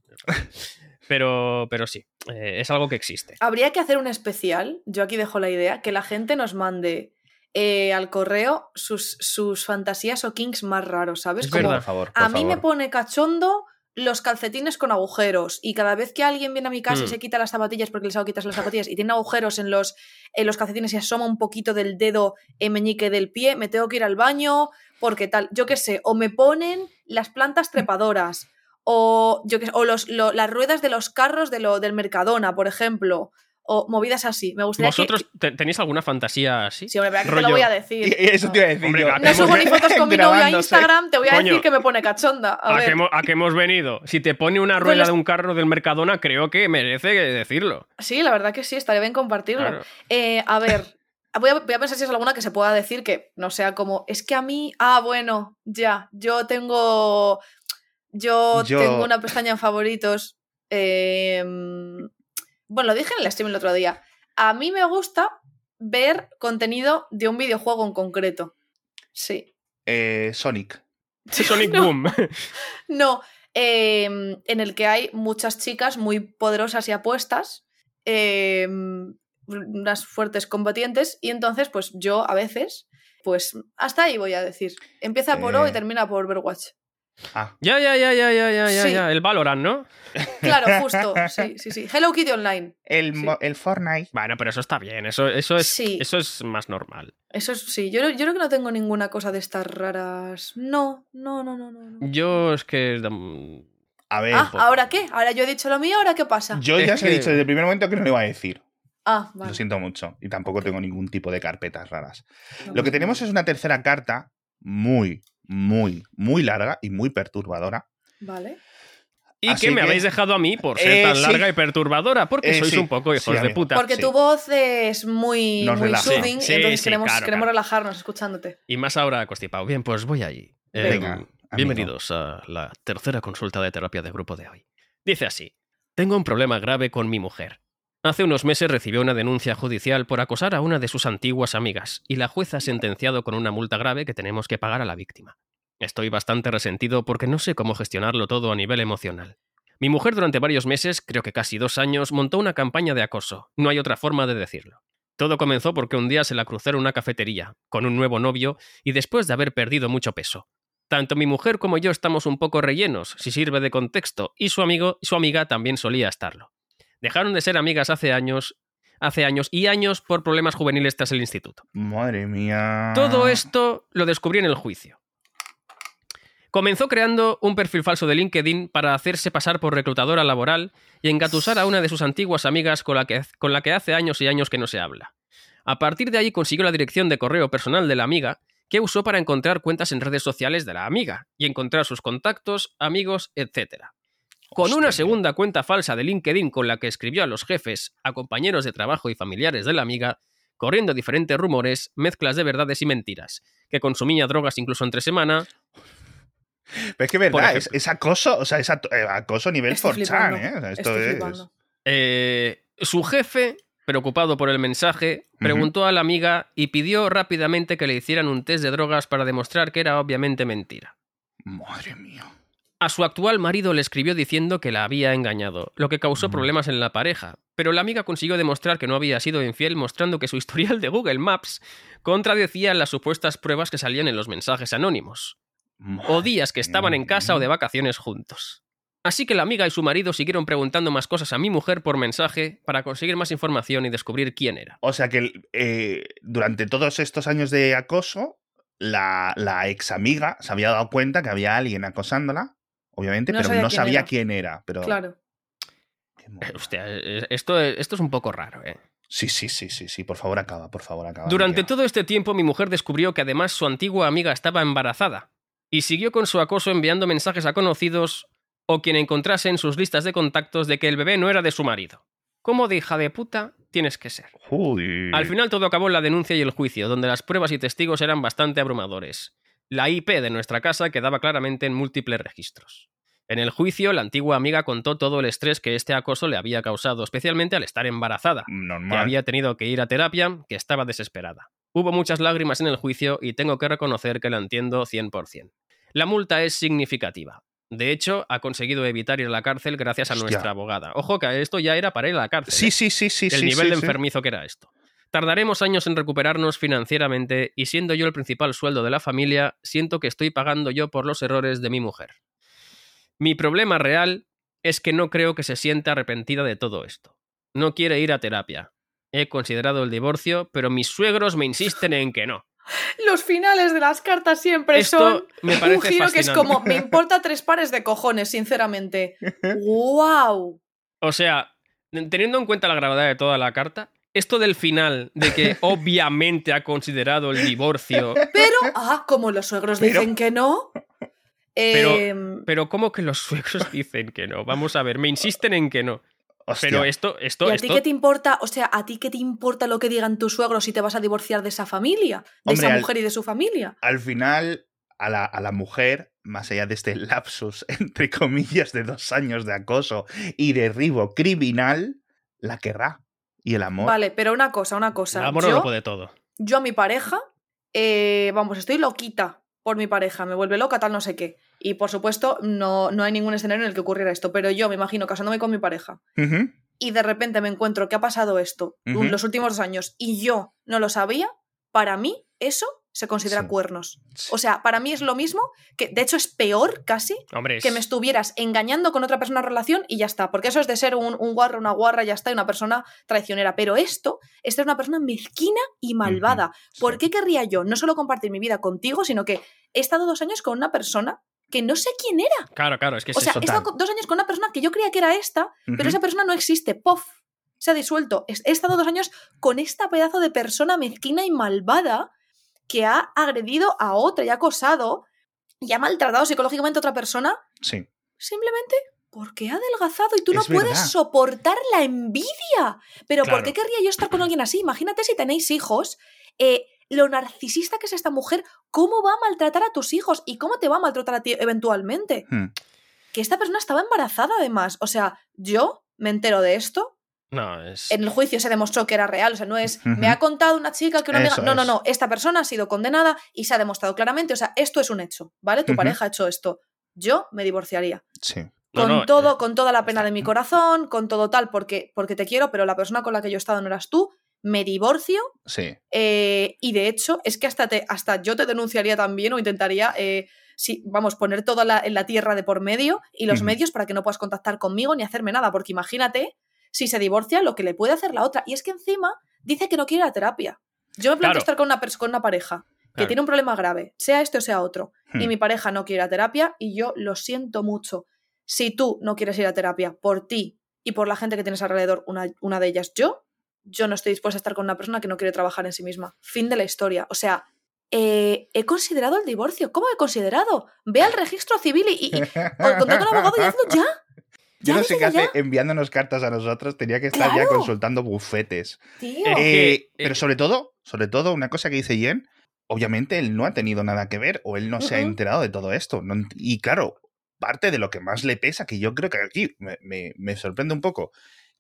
Pero, pero sí, eh, es algo que existe. Habría que hacer un especial, yo aquí dejo la idea, que la gente nos mande eh, al correo sus, sus fantasías o kings más raros, ¿sabes? Como, por favor, a mí me pone cachondo los calcetines con agujeros y cada vez que alguien viene a mi casa y mm. se quita las zapatillas porque les hago quitarse las zapatillas y tiene agujeros en los, en los calcetines y asoma un poquito del dedo en meñique del pie, me tengo que ir al baño porque tal, yo qué sé, o me ponen las plantas trepadoras o yo que o los, las ruedas de los carros de lo, del Mercadona, por ejemplo o movidas así. Me gustaría ¿Vosotros tenéis alguna fantasía así? Sí, hombre, que te lo voy a decir. <laughs> eso te iba a decir no subo ni fotos con mi novia a Instagram, te voy a decir que me pone cachonda. A, a, qué hemos venido? Si te pone una pues rueda de un carro del Mercadona, creo que merece decirlo. Sí, la verdad que sí, estaría bien compartirlo. Eh, a ver, <laughs> voy a, voy a, pensar si es alguna que se pueda decir que no sea como, es que a mí, ah, bueno, ya, yo tengo... Yo, tengo una pestaña en favoritos. Eh, bueno, lo dije en el stream el otro día. A mí me gusta ver contenido de un videojuego en concreto. Sí. Eh, Sonic. Sonic <laughs> Boom. <laughs> no, em, en el que hay muchas chicas muy poderosas y apuestas, em, unas fuertes combatientes, y entonces, pues yo a veces, pues hasta ahí voy a decir. Empieza por O y eh. termina por Overwatch. Ah. Ya, ya, ya, ya, ya, ya, ya, ya. El Valorant, ¿no? <laughs> Claro, justo. Sí, sí, sí. Hello Kitty Online. El, el Fortnite. Bueno, pero eso está bien. Eso, eso, es, eso es más normal. Eso es, sí. Yo, yo creo que no tengo ninguna cosa de estas raras. No, no, no, no. no. Yo es que. A ver. Ah, ¿ahora qué? Ahora yo he dicho lo mío, ¿ahora qué pasa? Yo ya os he dicho desde el primer momento que no lo iba a decir. Ah, vale. Lo siento mucho. Y tampoco tengo ningún tipo de carpetas raras. lo que tenemos es una tercera carta muy, muy, muy larga y muy perturbadora. Vale. Y que me habéis dejado a mí por ser eh, tan larga y perturbadora, porque eh, sois un poco hijos de puta. Porque tu voz es muy, muy soothing, entonces queremos, queremos relajarnos escuchándote. Y más ahora constipado. Bien, pues voy allí. Eh, bienvenidos a la tercera consulta de terapia de grupo de hoy. Dice así: Tengo un problema grave con mi mujer. Hace unos meses recibió una denuncia judicial por acosar a una de sus antiguas amigas y la jueza ha sentenciado con una multa grave que tenemos que pagar a la víctima. Estoy bastante resentido porque no sé cómo gestionarlo todo a nivel emocional. Mi mujer durante varios meses, creo que casi dos años, montó una campaña de acoso. No hay otra forma de decirlo. Todo comenzó porque un día se la cruzaron en una cafetería, con un nuevo novio, y después de haber perdido mucho peso. Tanto mi mujer como yo estamos un poco rellenos, si sirve de contexto, y su amigo y su amiga también solía estarlo. Dejaron de ser amigas hace años, hace años y años por problemas juveniles tras el instituto. Madre mía. Todo esto lo descubrí en el juicio. Comenzó creando un perfil falso de LinkedIn para hacerse pasar por reclutadora laboral y engatusar a una de sus antiguas amigas con la, que, con la que hace años y años que no se habla. A partir de ahí consiguió la dirección de correo personal de la amiga, que usó para encontrar cuentas en redes sociales de la amiga y encontrar sus contactos, amigos, etc con una segunda cuenta falsa de LinkedIn con la que escribió a los jefes, a compañeros de trabajo y familiares de la amiga, corriendo diferentes rumores, mezclas de verdades y mentiras, que consumía drogas incluso entre semana. Pero es que verdad, es, acoso, o sea, es eh, acoso a nivel forchan, ¿eh? Esto es... Eh, su jefe, preocupado por el mensaje, preguntó a la amiga y pidió rápidamente que le hicieran un test de drogas para demostrar que era obviamente mentira. Madre mía. A su actual marido le escribió diciendo que la había engañado, lo que causó problemas en la pareja, pero la amiga consiguió demostrar que no había sido infiel mostrando que su historial de Google Maps contradecía las supuestas pruebas que salían en los mensajes anónimos, o días que estaban en casa o de vacaciones juntos. Así que la amiga y su marido siguieron preguntando más cosas a mi mujer por mensaje para conseguir más información y descubrir quién era. O sea que eh, durante todos estos años de acoso, la, la ex amiga se había dado cuenta que había alguien acosándola obviamente, pero no sabía quién era. Pero... Claro. Hostia, esto, esto es un poco raro, ¿eh? Sí, sí, sí, sí, sí, por favor acaba, por favor acaba. Durante todo este tiempo mi mujer descubrió que además su antigua amiga estaba embarazada y siguió con su acoso enviando mensajes a conocidos o quien encontrase en sus listas de contactos de que el bebé no era de su marido. ¿Cómo de hija de puta tienes que ser? Al final todo acabó en la denuncia y el juicio, donde las pruebas y testigos eran bastante abrumadores. La IP de nuestra casa quedaba claramente en múltiples registros. En el juicio, la antigua amiga contó todo el estrés que este acoso le había causado, especialmente al estar embarazada, que había tenido que ir a terapia, que estaba desesperada. Hubo muchas lágrimas en el juicio y tengo que reconocer que la entiendo 100%. La multa es significativa. De hecho, ha conseguido evitar ir a la cárcel gracias a nuestra abogada. Ojo que esto ya era para ir a la cárcel. Sí, ¿eh? sí, sí, sí. El nivel de enfermizo que era esto. Tardaremos años en recuperarnos financieramente y siendo yo el principal sueldo de la familia, siento que estoy pagando yo por los errores de mi mujer. Mi problema real es que no creo que se sienta arrepentida de todo esto. No quiere ir a terapia. He considerado el divorcio, pero mis suegros me insisten en que no. <laughs> Los finales de las cartas siempre son me un giro que es como me <laughs> importa tres pares de cojones, sinceramente. <laughs> ¡Wow! O sea, teniendo en cuenta la gravedad de toda la carta, esto del final, de que <laughs> obviamente ha considerado el divorcio. Pero, ah, como los suegros dicen que no. Pero, em, pero, ¿cómo que los suegros dicen que no? Vamos a ver, me insisten en que no. Pero esto, esto, ¿Y a ti qué te importa? O sea, ¿a ti qué te importa lo que digan tus suegros si te vas a divorciar de esa familia? De esa mujer y de su familia. Al final, a la, a la, mujer, más allá de este <laughs> lapsus, entre comillas, de dos años de acoso y derribo criminal, la querrá y el amor. Vale, pero una cosa, una cosa. El amor no lo puede todo. Yo a mi pareja, eh, vamos, estoy loquita por mi pareja, me vuelve loca, tal, no sé qué. Y por supuesto, no, no hay ningún escenario en el que ocurriera esto, pero yo me imagino casándome con mi pareja. Y de repente me encuentro que ha pasado esto en los últimos dos años y yo no lo sabía, para mí eso se considera cuernos. O sea, para mí es lo mismo, que de hecho es peor casi que me estuvieras engañando con otra persona en relación y ya está, porque eso es de ser un, un guarro, una guarra, ya está, y una persona traicionera. Pero esto es ser una persona mezquina y malvada. ¿Por qué querría yo no solo compartir mi vida contigo, sino que he estado dos años con una persona que no sé quién era? Claro, claro, es que O sea, he estado dos años con una persona que yo creía que era esta, pero esa persona no existe. ¡Pof! Se ha disuelto. He estado dos años con esta pedazo de persona mezquina y malvada que ha agredido a otra y ha acosado y ha maltratado psicológicamente a otra persona. Sí. Simplemente porque ha adelgazado y tú no puedes soportar la envidia. Pero ¿por qué querría yo estar con alguien así? Imagínate si tenéis hijos, eh, lo narcisista que es esta mujer, cómo va a maltratar a tus hijos y cómo te va a maltratar a ti eventualmente. Hmm. Que esta persona estaba embarazada además. O sea, yo me entero de esto en el juicio se demostró que era real, o sea, no es, me ha contado una chica que una amiga... No, no, no, esta persona ha sido condenada y se ha demostrado claramente, o sea, esto es un hecho, ¿vale? Tu pareja ha hecho esto. Yo me divorciaría. Sí. Con todo, con toda la pena de mi corazón, con todo tal, porque, porque te quiero, pero la persona con la que yo he estado no eras tú, me divorcio. Sí. Eh, y de hecho, es que hasta, te, hasta yo te denunciaría también o intentaría, eh, vamos, poner todo en la tierra de por medio y los medios para que no puedas contactar conmigo ni hacerme nada, porque imagínate si se divorcia, lo que le puede hacer la otra. Y es que encima dice que no quiere la terapia. Yo me planteo estar con una, con una pareja que tiene un problema grave, sea este o sea otro, y hmm. mi pareja no quiere la terapia y yo lo siento mucho. Si tú no quieres ir a terapia por ti y por la gente que tienes alrededor, una, una de ellas yo, yo no estoy dispuesta a estar con una persona que no quiere trabajar en sí misma. Fin de la historia. O sea, eh, he considerado el divorcio. ¿Cómo he considerado? Ve al registro civil y, y, un abogado y hazlo ya. Yo no sé qué hace enviándonos cartas a nosotros, tenía que estar ya consultando bufetes. Eh, pero sobre todo, sobre todo, una cosa que dice Jen, obviamente él no ha tenido nada que ver o él no se ha enterado de todo esto. y claro, parte de lo que más le pesa, que yo creo que aquí me, sorprende un poco,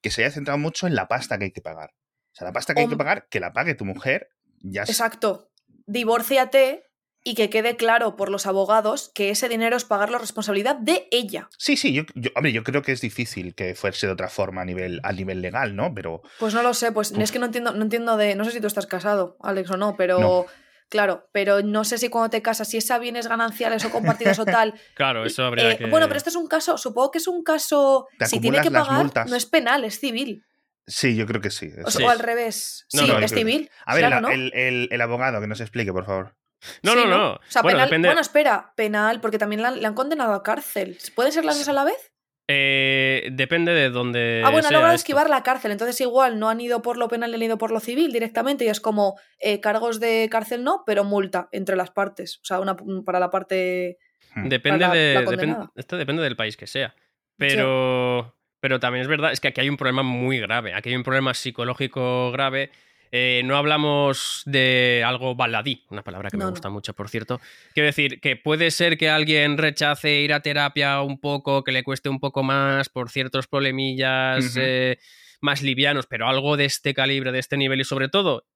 que se haya centrado mucho en la pasta que hay que pagar. O sea, la pasta que hay que pagar, que la pague tu mujer. Ya Exacto. Divórciate y que quede claro por los abogados que ese dinero es pagar la responsabilidad de ella. Sí, sí, yo, hombre, yo creo que es difícil que fuese de otra forma a nivel, a nivel legal, ¿no? Pero. Pues no lo sé, pues es que no entiendo, no entiendo de. No sé si tú estás casado, Alex, o no, pero. Claro, pero no sé si cuando te casas, si esa bienes gananciales o compartidos o tal. <laughs> Claro, eso habría eh, que... Bueno, pero este es un caso, supongo que es un caso. Si tiene que pagar, no es penal, es civil. Sí, yo creo que sí. O, al revés. sí, es civil. A ver, el, el, abogado que nos explique, por favor. No, no, no, O sea, bueno, penal, bueno, espera, penal, porque también le han condenado a cárcel. ¿Pueden ser las dos a la vez? Eh, depende de dónde. Ah, bueno, han logrado esquivar la cárcel. Entonces, igual no han ido por lo penal, han ido por lo civil directamente. Y es como eh, cargos de cárcel no, pero multa entre las partes. O sea, una para la parte. Hmm. Depende de. esto depende del país que sea. Pero. Pero también es verdad, es que aquí hay un problema muy grave. Aquí hay un problema psicológico grave eh, no hablamos de algo baladí, una palabra que me gusta mucho, por cierto. Quiero decir, que puede ser que alguien rechace ir a terapia un poco, que le cueste un poco más por ciertos problemillas eh, más livianos, pero algo de este calibre, de este nivel y sobre todo,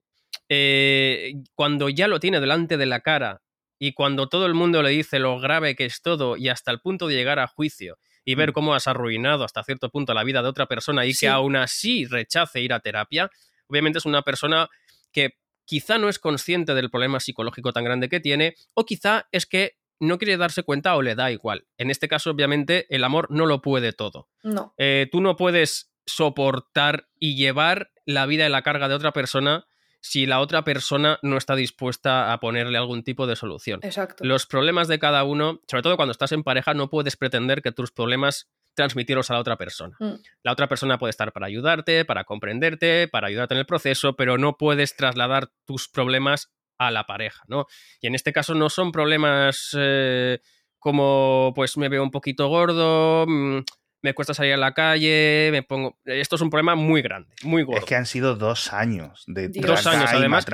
eh, cuando ya lo tiene delante de la cara y cuando todo el mundo le dice lo grave que es todo y hasta el punto de llegar a juicio y ver mm. cómo has arruinado hasta cierto punto la vida de otra persona y que aún así rechace ir a terapia, obviamente es una persona que quizá no es consciente del problema psicológico tan grande que tiene, o quizá es que no quiere darse cuenta o le da igual. En este caso, obviamente, el amor no lo puede todo. No. Eh, tú no puedes soportar y llevar la vida y la carga de otra persona si la otra persona no está dispuesta a ponerle algún tipo de solución. Exacto. Los problemas de cada uno, sobre todo cuando estás en pareja, no puedes pretender que tus problemas transmitirlos a la otra persona. Mm. La otra persona puede estar para ayudarte, para comprenderte, para ayudarte en el proceso, pero no puedes trasladar tus problemas a la pareja, ¿no? Y en este caso no son problemas eh, como, pues me veo un poquito gordo, mm, me cuesta salir a la calle, me pongo... Esto es un problema muy grande, muy gordo. Es que han sido dos años de dos años, además.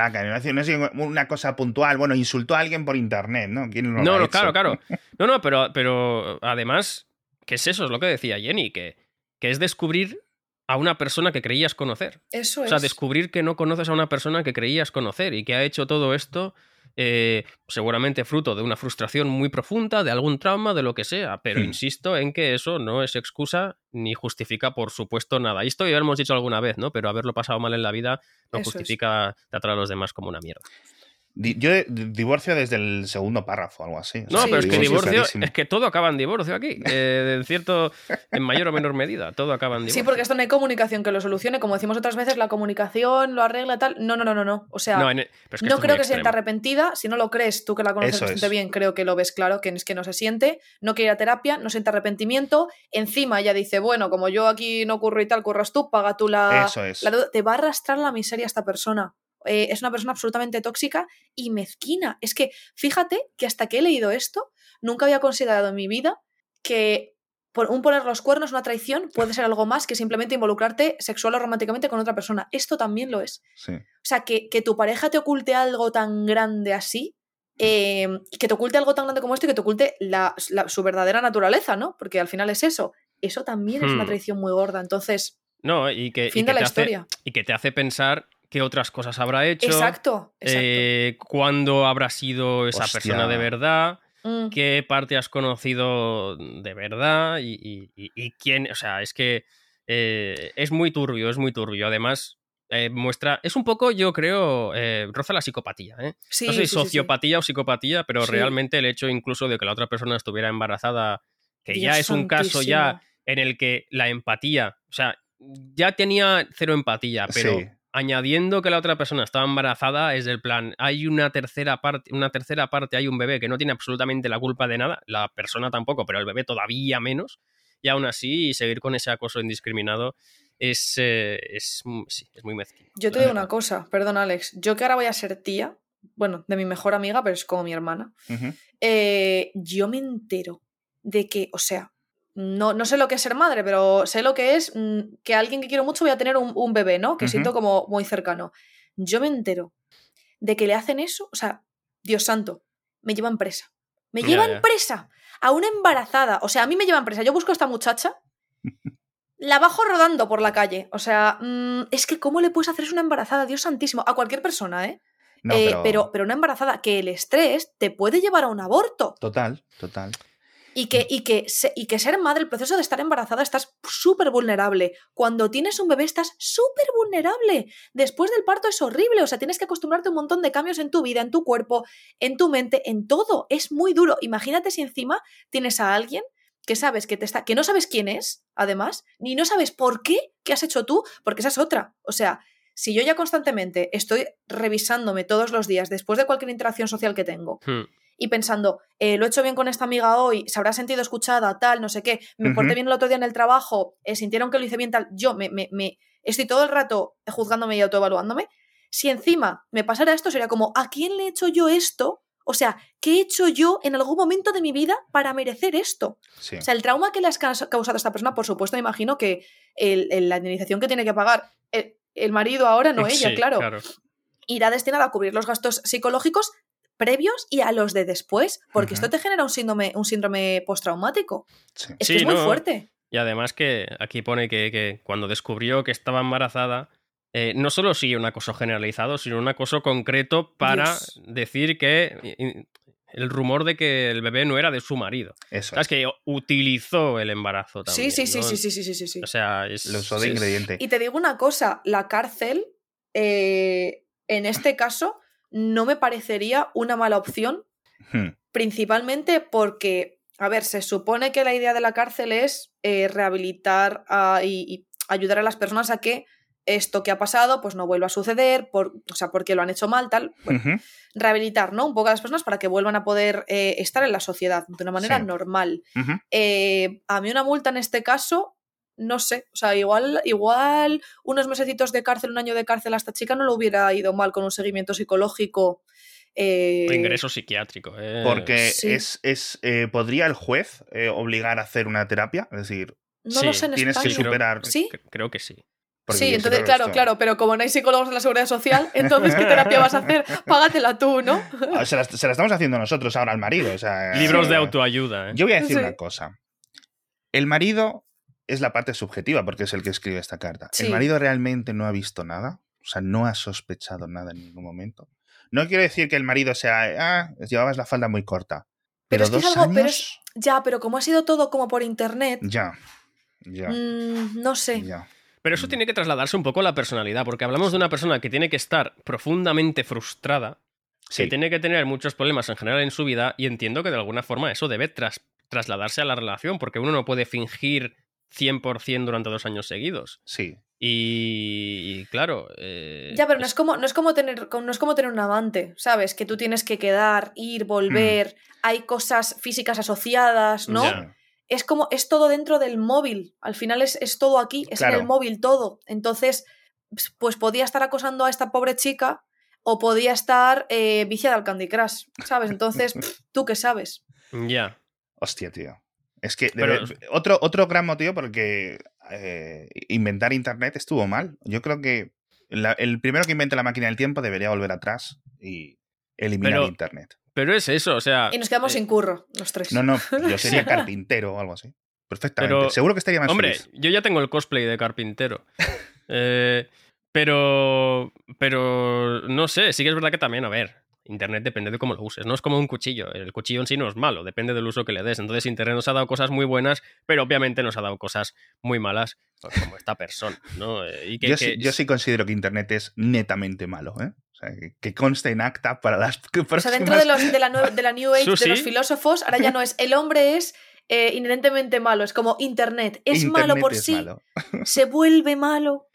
No es una cosa puntual, bueno, insultó a alguien por internet, ¿no? ¿Quién no, no, claro, claro. <laughs> No, no, pero, pero además que es eso, es lo que decía Jenny, que, que es descubrir a una persona que creías conocer. Eso es. O sea, descubrir que no conoces a una persona que creías conocer y que ha hecho todo esto eh, seguramente fruto de una frustración muy profunda, de algún trauma, de lo que sea. Pero hmm. insisto en que eso no es excusa ni justifica, por supuesto, nada. Y esto ya lo hemos dicho alguna vez, ¿no? Pero haberlo pasado mal en la vida no justifica tratar a los demás como una mierda. Yo divorcio desde el segundo párrafo, algo así. No, pero es que divorcio, es que todo acaba en divorcio aquí. Eh, en cierto, en mayor o menor medida, todo acaba en divorcio. Sí, porque esto no hay comunicación que lo solucione. Como decimos otras veces, la comunicación lo arregla tal. No, no, no, no, no. O sea, no, creo que se sienta arrepentida. Si no lo crees, tú que la conoces bastante bien, creo que lo ves claro, que es que no se siente. No quiere ir a terapia, no siente arrepentimiento. Encima ella dice, bueno, como yo aquí no ocurro y tal, curras tú, paga tú la, Eso es. Te va a arrastrar la miseria esta persona. Eh, es una persona absolutamente tóxica y mezquina. Es que fíjate que hasta que he leído esto, nunca había considerado en mi vida que por un poner los cuernos, una traición, puede ser algo más que simplemente involucrarte sexual o románticamente con otra persona. Esto también lo es. O sea, que, tu pareja te oculte algo tan grande así, eh, que te oculte algo tan grande como esto y que te oculte su verdadera naturaleza, ¿no? Porque al final es eso. Eso también es una hmm. traición muy gorda. Entonces, no, y que, fin de la historia. y que te hace pensar qué otras cosas habrá hecho. Exacto. Eh, cuándo habrá sido esa persona de verdad. Mm. qué parte has conocido de verdad y, quién. O sea, es que eh, es muy turbio, es muy turbio. Además, eh, muestra. Es un poco, yo creo, roza la psicopatía. ¿eh? Sí, no sé si sociopatía o psicopatía, pero realmente el hecho incluso de que la otra persona estuviera embarazada, que ya es un caso ya en el que la empatía, o sea, ya tenía cero empatía, pero añadiendo que la otra persona estaba embarazada es del plan, hay una tercera parte, una tercera parte, hay un bebé que no tiene absolutamente la culpa de nada, la persona tampoco, pero el bebé todavía menos, y aún así seguir con ese acoso indiscriminado es, eh, es, es muy mezquino. Yo te digo una cosa, perdón Alex, yo que ahora voy a ser tía, bueno, de mi mejor amiga, pero es como mi hermana, eh, yo me entero de que, o sea, no, no sé lo que es ser madre, pero sé lo que es mm, que alguien que quiero mucho voy a tener un, bebé, ¿no? Que siento como muy cercano. Yo me entero de que le hacen eso, o sea, Dios santo, me llevan presa. Me llevan presa a una embarazada. O sea, a mí me llevan presa. Yo busco a esta muchacha, <laughs> la bajo rodando por la calle. O sea, mm, es que ¿cómo le puedes hacer eso una embarazada? Dios santísimo. A cualquier persona, ¿eh? Eh, pero... pero... una embarazada, que el estrés te puede llevar a un aborto. Total, total. Y que, y, que, y que ser madre, el proceso de estar embarazada, estás súper vulnerable. Cuando tienes un bebé estás súper vulnerable. Después del parto es horrible, o sea, tienes que acostumbrarte a un montón de cambios en tu vida, en tu cuerpo, en tu mente, en todo. Es muy duro. Imagínate si encima tienes a alguien que sabes que te está, que no sabes quién es, además, ni no sabes por qué, qué has hecho tú, porque esa es otra. O sea, si yo ya constantemente estoy revisándome todos los días después de cualquier interacción social que tengo hmm. Y pensando, eh, lo he hecho bien con esta amiga hoy, se habrá sentido escuchada, tal, no sé qué, me porté bien el otro día en el trabajo, eh, sintieron que lo hice bien, tal, yo me, me, me estoy todo el rato juzgándome y autoevaluándome. Si encima me pasara esto, sería como, ¿a quién le he hecho yo esto o sea, ¿qué he hecho yo en algún momento de mi vida para merecer esto? O sea, el trauma que le has causado a esta persona, por supuesto, me imagino que la indemnización que tiene que pagar el, marido ahora, no ella, claro, irá destinada a cubrir los gastos psicológicos previos y a los de después, porque esto te genera un síndrome, un síndrome postraumático. Es que es muy fuerte. Y además que aquí pone que cuando descubrió que estaba embarazada, eh, no solo sigue un acoso generalizado, sino un acoso concreto para decir que el rumor de que el bebé no era de su marido. Eso. Es que utilizó el embarazo también. Sí, sí, sí, sí, sí, sí, sí, O sea, es, lo usó de ingrediente. Y te digo una cosa, la cárcel, eh, en este caso, no me parecería una mala opción, hmm. principalmente porque, a ver, se supone que la idea de la cárcel es eh, rehabilitar y ayudar a las personas a que esto que ha pasado pues no vuelva a suceder, por, o sea, porque lo han hecho mal, tal. Rehabilitar, ¿no? Un poco a las personas para que vuelvan a poder eh, estar en la sociedad de una manera normal. Eh, a mí una multa en este caso, no sé, o sea, igual, igual unos mesecitos de cárcel, un año de cárcel a esta chica no lo hubiera ido mal con un seguimiento psicológico. Eh... ingreso psiquiátrico. Porque es, es ¿podría el juez obligar a hacer una terapia? Es decir, no lo sé en tienes que superar. ¿Sí? Creo que sí sí, entonces, claro, claro, pero como no hay psicólogos en la seguridad social, entonces, ¿qué terapia vas a hacer? <laughs> Págatela tú, ¿no? Ah, se la, estamos haciendo nosotros ahora al marido. O sea, Libros de autoayuda. ¿eh? Yo voy a decir una cosa. El marido es la parte subjetiva, porque es el que escribe esta carta. El marido realmente no ha visto nada, o sea, no ha sospechado nada en ningún momento. No quiero decir que el marido sea, ah, llevabas la falda muy corta. Pero, dos años... ya, pero como ha sido todo como por internet. Ya, ya. Mm, no sé. Ya. Pero eso tiene que trasladarse un poco a la personalidad, porque hablamos de una persona que tiene que estar profundamente frustrada, que tiene que tener muchos problemas en general en su vida, y entiendo que de alguna forma eso debe trasladarse a la relación, porque uno no puede fingir 100% durante dos años seguidos. Sí. Y, claro. Eh, ya, pero no es, como, no, es como tener, no es como tener un amante, ¿sabes? Que tú tienes que quedar, ir, volver, mm. hay cosas físicas asociadas, ¿no? es como, es todo dentro del móvil. Al final es, todo aquí, es en el móvil todo. Entonces, pues podía estar acosando a esta pobre chica o podía estar eh, viciada al Candy Crush, ¿sabes? Entonces, <laughs> ¿tú qué sabes? Ya. Hostia, tío. Es que otro, otro gran motivo por el que eh, inventar Internet estuvo mal. Yo creo que el primero que invente la máquina del tiempo debería volver atrás y eliminar Internet. Pero es eso, o sea. Y nos quedamos eh, sin curro, los tres. No, no, <laughs> yo sería <laughs> carpintero o algo así. Perfectamente. Seguro que estaría más Hombre, yo ya tengo el cosplay de carpintero. <laughs> Eh, pero. Pero. No sé, sí que es verdad que también, a ver. Internet depende de cómo lo uses, no es como un cuchillo. El cuchillo en sí no es malo, depende del uso que le des. Entonces, Internet nos ha dado cosas muy buenas, pero obviamente nos ha dado cosas muy malas, pues, como esta persona. ¿no? Eh, yo, sí, yo, sí, considero que Internet es netamente malo. ¿eh? que, conste en acta para las <laughs> O sea, dentro de, los, de, la, de la New Age, de los filósofos, ahora ya no es el hombre es eh, inherentemente malo, es como Internet. Es malo por sí, se vuelve malo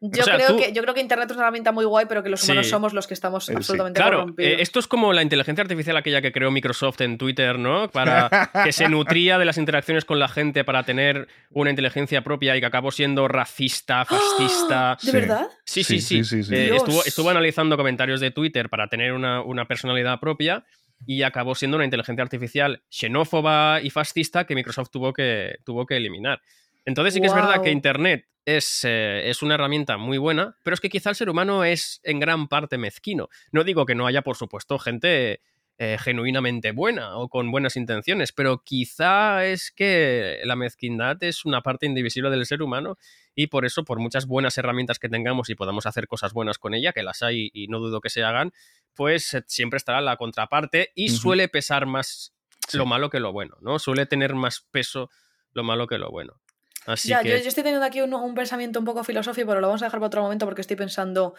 yo, creo que, yo creo que Internet es una herramienta muy guay, pero que los humanos somos los que estamos eh, absolutamente Claro, eh, esto es como la inteligencia artificial aquella que creó Microsoft en Twitter, ¿no? Para <laughs> que se nutría de las interacciones con la gente para tener una inteligencia propia y que acabó siendo racista, <gasps> fascista. ¿De verdad? Sí, sí, sí. Eh, estuvo, estuvo, analizando comentarios de Twitter para tener una, una personalidad propia y acabó siendo una inteligencia artificial xenófoba y fascista que Microsoft tuvo que, tuvo que eliminar. Entonces sí que es verdad que Internet es, eh, es, una herramienta muy buena, pero es que quizá el ser humano es en gran parte mezquino. No digo que no haya, por supuesto, gente eh, genuinamente buena o con buenas intenciones, pero quizá es que la mezquindad es una parte indivisible del ser humano y por eso, por muchas buenas herramientas que tengamos y podamos hacer cosas buenas con ella, que las hay y no dudo que se hagan, pues eh, siempre estará la contraparte y suele pesar más lo malo que lo bueno, ¿no? Suele tener más peso lo malo que lo bueno. Así ya, que... yo, estoy teniendo aquí un, pensamiento un poco filosófico, pero lo vamos a dejar para otro momento porque estoy pensando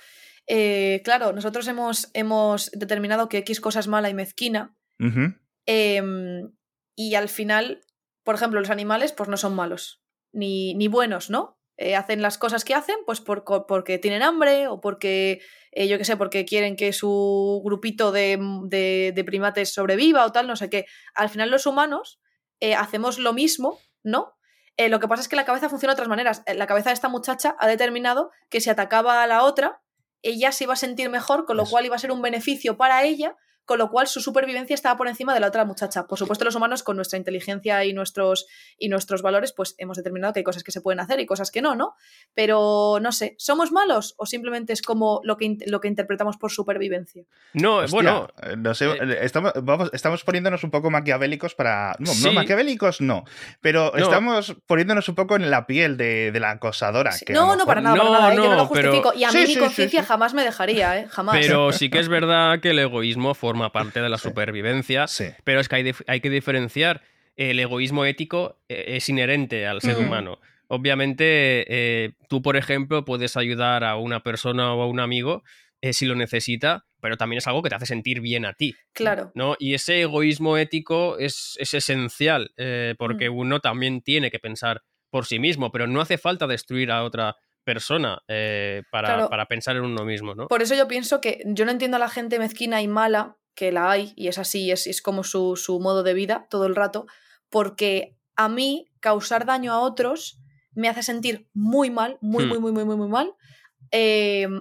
eh, claro, nosotros hemos, hemos, determinado que X cosa es mala y mezquina. Em, y al final, por ejemplo, los animales pues no son malos, ni, ni buenos, ¿no? Eh, hacen las cosas que hacen pues por, porque tienen hambre o porque, eh, yo qué sé, porque quieren que su grupito de, de, de, primates sobreviva o tal, no sé qué. Al final los humanos hacemos lo mismo, ¿no? Lo que pasa es que la cabeza funciona de otras maneras. La cabeza de esta muchacha ha determinado que si atacaba a la otra, ella se iba a sentir mejor, con lo cual iba a ser un beneficio para ella con lo cual su supervivencia estaba por encima de la otra muchacha. Por supuesto, los humanos, con nuestra inteligencia y nuestros, y nuestros valores, pues hemos determinado que hay cosas que se pueden hacer y cosas que no, ¿no? Pero no sé, ¿somos malos o simplemente es como lo que, lo que interpretamos por supervivencia? No, bueno. Eh, no sé, eh, estamos, vamos, estamos poniéndonos un poco maquiavélicos para. No, no maquiavélicos no. Pero estamos poniéndonos un poco en la piel de, la acosadora. no, no, para nada, para nada. ¿eh? yo no lo justifico. Y a mí mi conciencia jamás me dejaría, ¿eh? Jamás. Pero sí que es verdad que el egoísmo forma forma parte de la supervivencia, pero es que hay, hay, que diferenciar. El egoísmo ético eh, es inherente al ser humano. Obviamente, eh, tú, por ejemplo, puedes ayudar a una persona o a un amigo eh, si lo necesita, pero también es algo que te hace sentir bien a ti. Claro. ¿no? Y ese egoísmo ético es, es esencial, porque mm. uno también tiene que pensar por sí mismo, pero no hace falta destruir a otra persona para, para, pensar en uno mismo, ¿no? Por eso yo pienso que yo no entiendo a la gente mezquina y mala que la hay y es así, es, es como su, su modo de vida todo el rato, porque a mí causar daño a otros me hace sentir muy mal, muy, muy, muy, muy, muy, muy mal.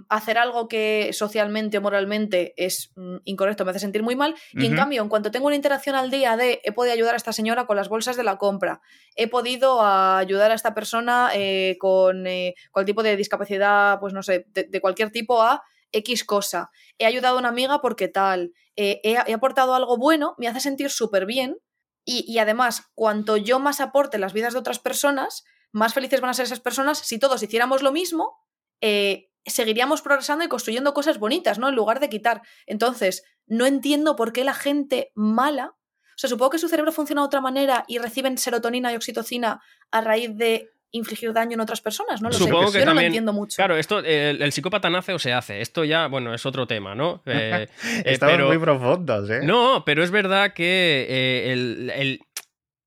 hacer algo que socialmente o moralmente es incorrecto me hace sentir muy mal. Y en cambio, en cuanto tengo una interacción al día de he podido ayudar a esta señora con las bolsas de la compra, he podido ayudar a esta persona con cualquier tipo de discapacidad, pues no sé, de cualquier tipo a X cosa, he ayudado a una amiga porque tal, eh, he, aportado algo bueno, me hace sentir súper bien y, además, cuanto yo más aporte las vidas de otras personas, más felices van a ser esas personas. Si todos hiciéramos lo mismo, eh, seguiríamos progresando y construyendo cosas bonitas, ¿no? En lugar de quitar. Entonces, no entiendo por qué la gente mala, o sea, supongo que su cerebro funciona de otra manera y reciben serotonina y oxitocina a raíz de infligir daño en otras personas, ¿no? Lo Supongo sé. que Yo no lo entiendo mucho. Claro, esto, el, psicópata nace o se hace. Esto ya, bueno, es otro tema, ¿no? <laughs> Eh, eh, Estamos muy profundos, ¿eh? No, pero es verdad que eh,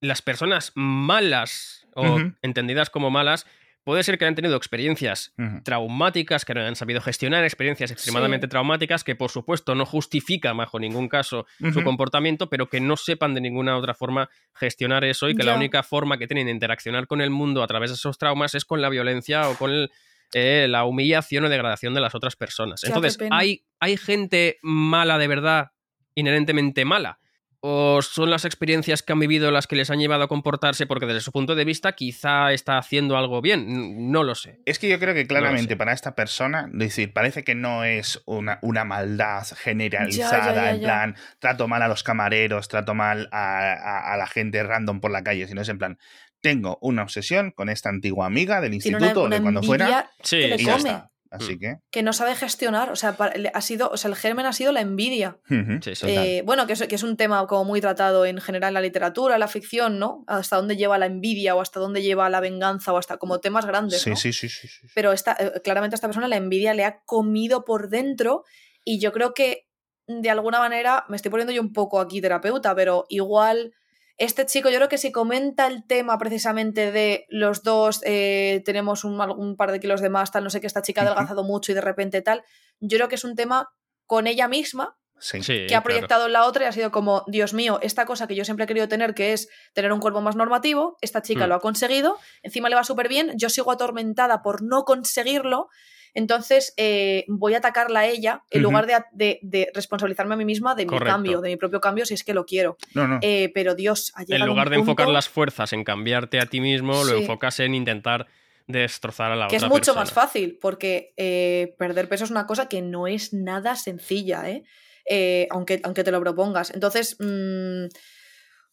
las personas malas, o entendidas como malas, Puede ser que hayan tenido experiencias traumáticas, que no hayan sabido gestionar, experiencias extremadamente traumáticas, que por supuesto no justifican bajo ningún caso su comportamiento, pero que no sepan de ninguna otra forma gestionar eso y que la única forma que tienen de interaccionar con el mundo a través de esos traumas es con la violencia o con eh, la humillación o degradación de las otras personas. Entonces, hay, hay gente mala de verdad, inherentemente mala ¿O son las experiencias que han vivido las que les han llevado a comportarse porque desde su punto de vista quizá está haciendo algo bien? No lo sé. Es que yo creo que claramente para esta persona, decir, parece que no es una, una maldad generalizada, en plan, trato mal a los camareros, trato mal a, la gente random por la calle, sino es en plan, tengo una obsesión con esta antigua amiga del instituto o de cuando fuera sí. y ya está. Así mm. que. Que no sabe gestionar. O sea, ha sido, o sea, el germen ha sido la envidia. Eh, bueno, que es, que es, un tema como muy tratado en general en la literatura, en la ficción, ¿no? Hasta dónde lleva la envidia o hasta dónde lleva la venganza o hasta como temas grandes. Sí, sí, sí, sí, Pero esta, eh, claramente a esta persona la envidia le ha comido por dentro y yo creo que de alguna manera, me estoy poniendo yo un poco aquí terapeuta, pero igual este chico, yo creo que si comenta el tema precisamente de los dos, eh, tenemos un, par de kilos de más, tal, no sé qué, esta chica ha adelgazado mucho y de repente tal, yo creo que es un tema con ella misma que ha proyectado en la otra y ha sido como, Dios mío, esta cosa que yo siempre he querido tener, que es tener un cuerpo más normativo, esta chica mm. lo ha conseguido, encima le va súper bien, yo sigo atormentada por no conseguirlo entonces, eh, voy a atacarla a ella en lugar de, responsabilizarme a mí misma de mi cambio, de mi propio cambio, si es que lo quiero. Eh, pero Dios, ha En lugar de enfocar las fuerzas en cambiarte a ti mismo, lo enfocas en intentar destrozar a la que otra Que es mucho más fácil, porque eh, perder peso es una cosa que no es nada sencilla, ¿eh? eh, aunque, aunque te lo propongas. Entonces, mm,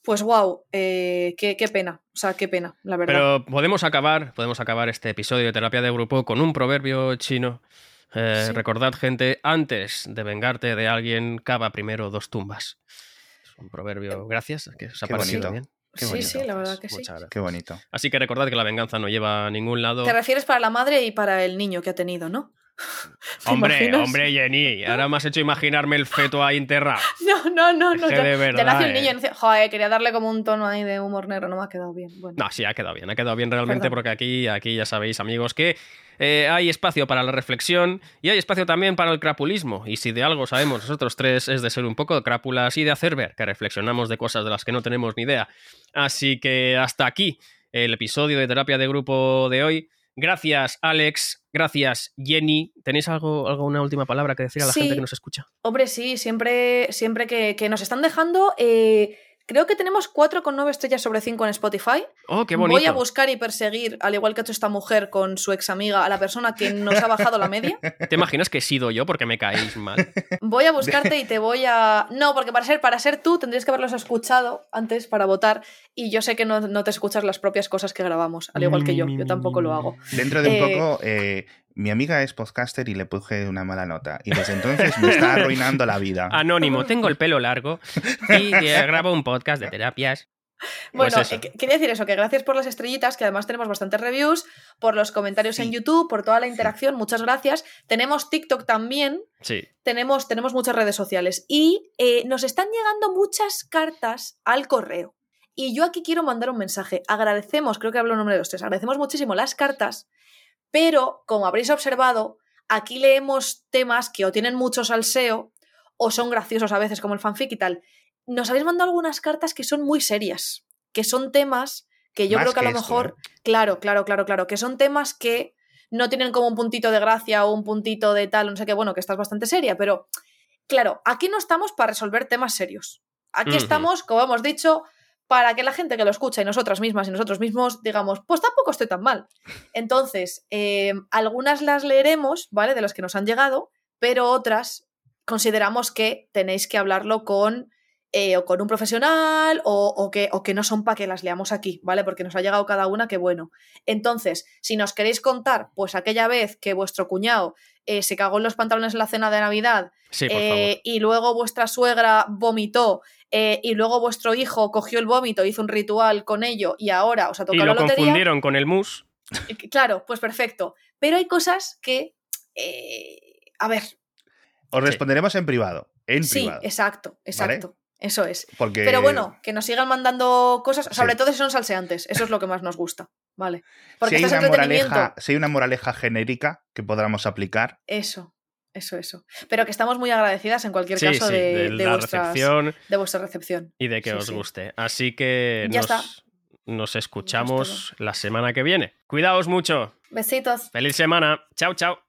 pues wow, eh, qué, pena, o sea, qué pena, la verdad. Pero podemos acabar, podemos acabar este episodio de terapia de grupo con un proverbio chino. Eh, recordad, gente, antes de vengarte de alguien, cava primero dos tumbas. Es un proverbio, gracias, que os ha parecido bien. sí, sí, la verdad que sí. Qué bonito. Así que recordad que la venganza no lleva a ningún lado. Te refieres para la madre y para el niño que ha tenido, ¿no? <laughs> Hombre, hombre, Jenny, ahora me has hecho imaginarme el feto ahí enterrado. <laughs> No, no, no, no. ya, de verdad, nace el niño dice, joder, quería darle como un tono ahí de humor negro, no me ha quedado bien. No, sí, ha quedado bien, ha quedado bien realmente porque aquí, aquí ya sabéis, amigos, que eh, hay espacio para la reflexión y hay espacio también para el crapulismo. Y si de algo sabemos nosotros tres es de ser un poco crápulas y de hacer ver que reflexionamos de cosas de las que no tenemos ni idea. Así que hasta aquí el episodio de terapia de grupo de hoy. Gracias, Alex. Gracias, Jenny. ¿Tenéis algo, alguna última palabra que decir a la gente que nos escucha? Hombre, sí, siempre, siempre que, que nos están dejando. Eh, Creo que tenemos 4,9 estrellas sobre 5 en Spotify. Oh, qué bonito. Voy a buscar y perseguir, al igual que ha hecho esta mujer con su ex amiga, a la persona que nos ha bajado la media. <laughs> ¿Te imaginas que he sido yo porque me caéis mal? <laughs> Voy a buscarte y te voy a. No, porque para ser, para ser tú tendrías que haberlos escuchado antes para votar. Y yo sé que no, te escuchas las propias cosas que grabamos, al igual que yo. Yo tampoco lo hago. Dentro de un eh, poco. Eh, mi amiga es podcaster y le puse una mala nota. Y desde entonces me está arruinando la vida. <laughs> Anónimo, tengo el pelo largo y <laughs> grabo un podcast de terapias. Pues bueno, eh, quería decir eso, que gracias por las estrellitas, que además tenemos bastantes reviews, por los comentarios en YouTube, por toda la interacción, muchas gracias. Tenemos TikTok también. Sí. Tenemos, tenemos muchas redes sociales. Y eh, nos están llegando muchas cartas al correo. Y yo aquí quiero mandar un mensaje. Agradecemos, creo que hablo en nombre de los tres, agradecemos muchísimo las cartas pero, como habréis observado, aquí leemos temas que o tienen mucho salseo o son graciosos a veces, como el fanfic y tal. Nos habéis mandado algunas cartas que son muy serias, que son temas que yo creo que a lo mejor, ¿eh? claro, claro, claro, claro, que son temas que no tienen como un puntito de gracia o un puntito de tal, no sé qué, bueno, que estás bastante seria, pero claro, aquí no estamos para resolver temas serios. Aquí estamos, como hemos dicho, para que la gente que lo escucha y nosotras mismas y nosotros mismos digamos, pues tampoco estoy tan mal. Entonces, eh, algunas las leeremos, ¿vale? De las que nos han llegado, pero otras consideramos que tenéis que hablarlo con, eh, o con un profesional o, que, o que no son para que las leamos aquí, ¿vale? Porque nos ha llegado cada una, que bueno. Entonces, si nos queréis contar, pues aquella vez que vuestro cuñado eh, se cagó en los pantalones en la cena de Navidad y luego vuestra suegra vomitó eh, y luego vuestro hijo cogió el vómito, hizo un ritual con ello y ahora os ha tocado y lo la lotería. confundieron con el mus. Claro, pues perfecto. Pero hay cosas que. Eh, a ver. Os responderemos en privado. En sí, exacto, exacto. Eso es. Pero bueno, que nos sigan mandando cosas, sobre todo si son salseantes. Eso es lo que más nos gusta. Vale. Porque si hay, una moraleja, si hay una moraleja genérica que podamos aplicar. Eso. Eso, eso. Pero que estamos muy agradecidas en cualquier caso de, de, vuestra recepción. Y de que os guste. Así que nos, nos escuchamos la semana que viene. Cuidaos mucho. Besitos. Feliz semana. Chao, chao.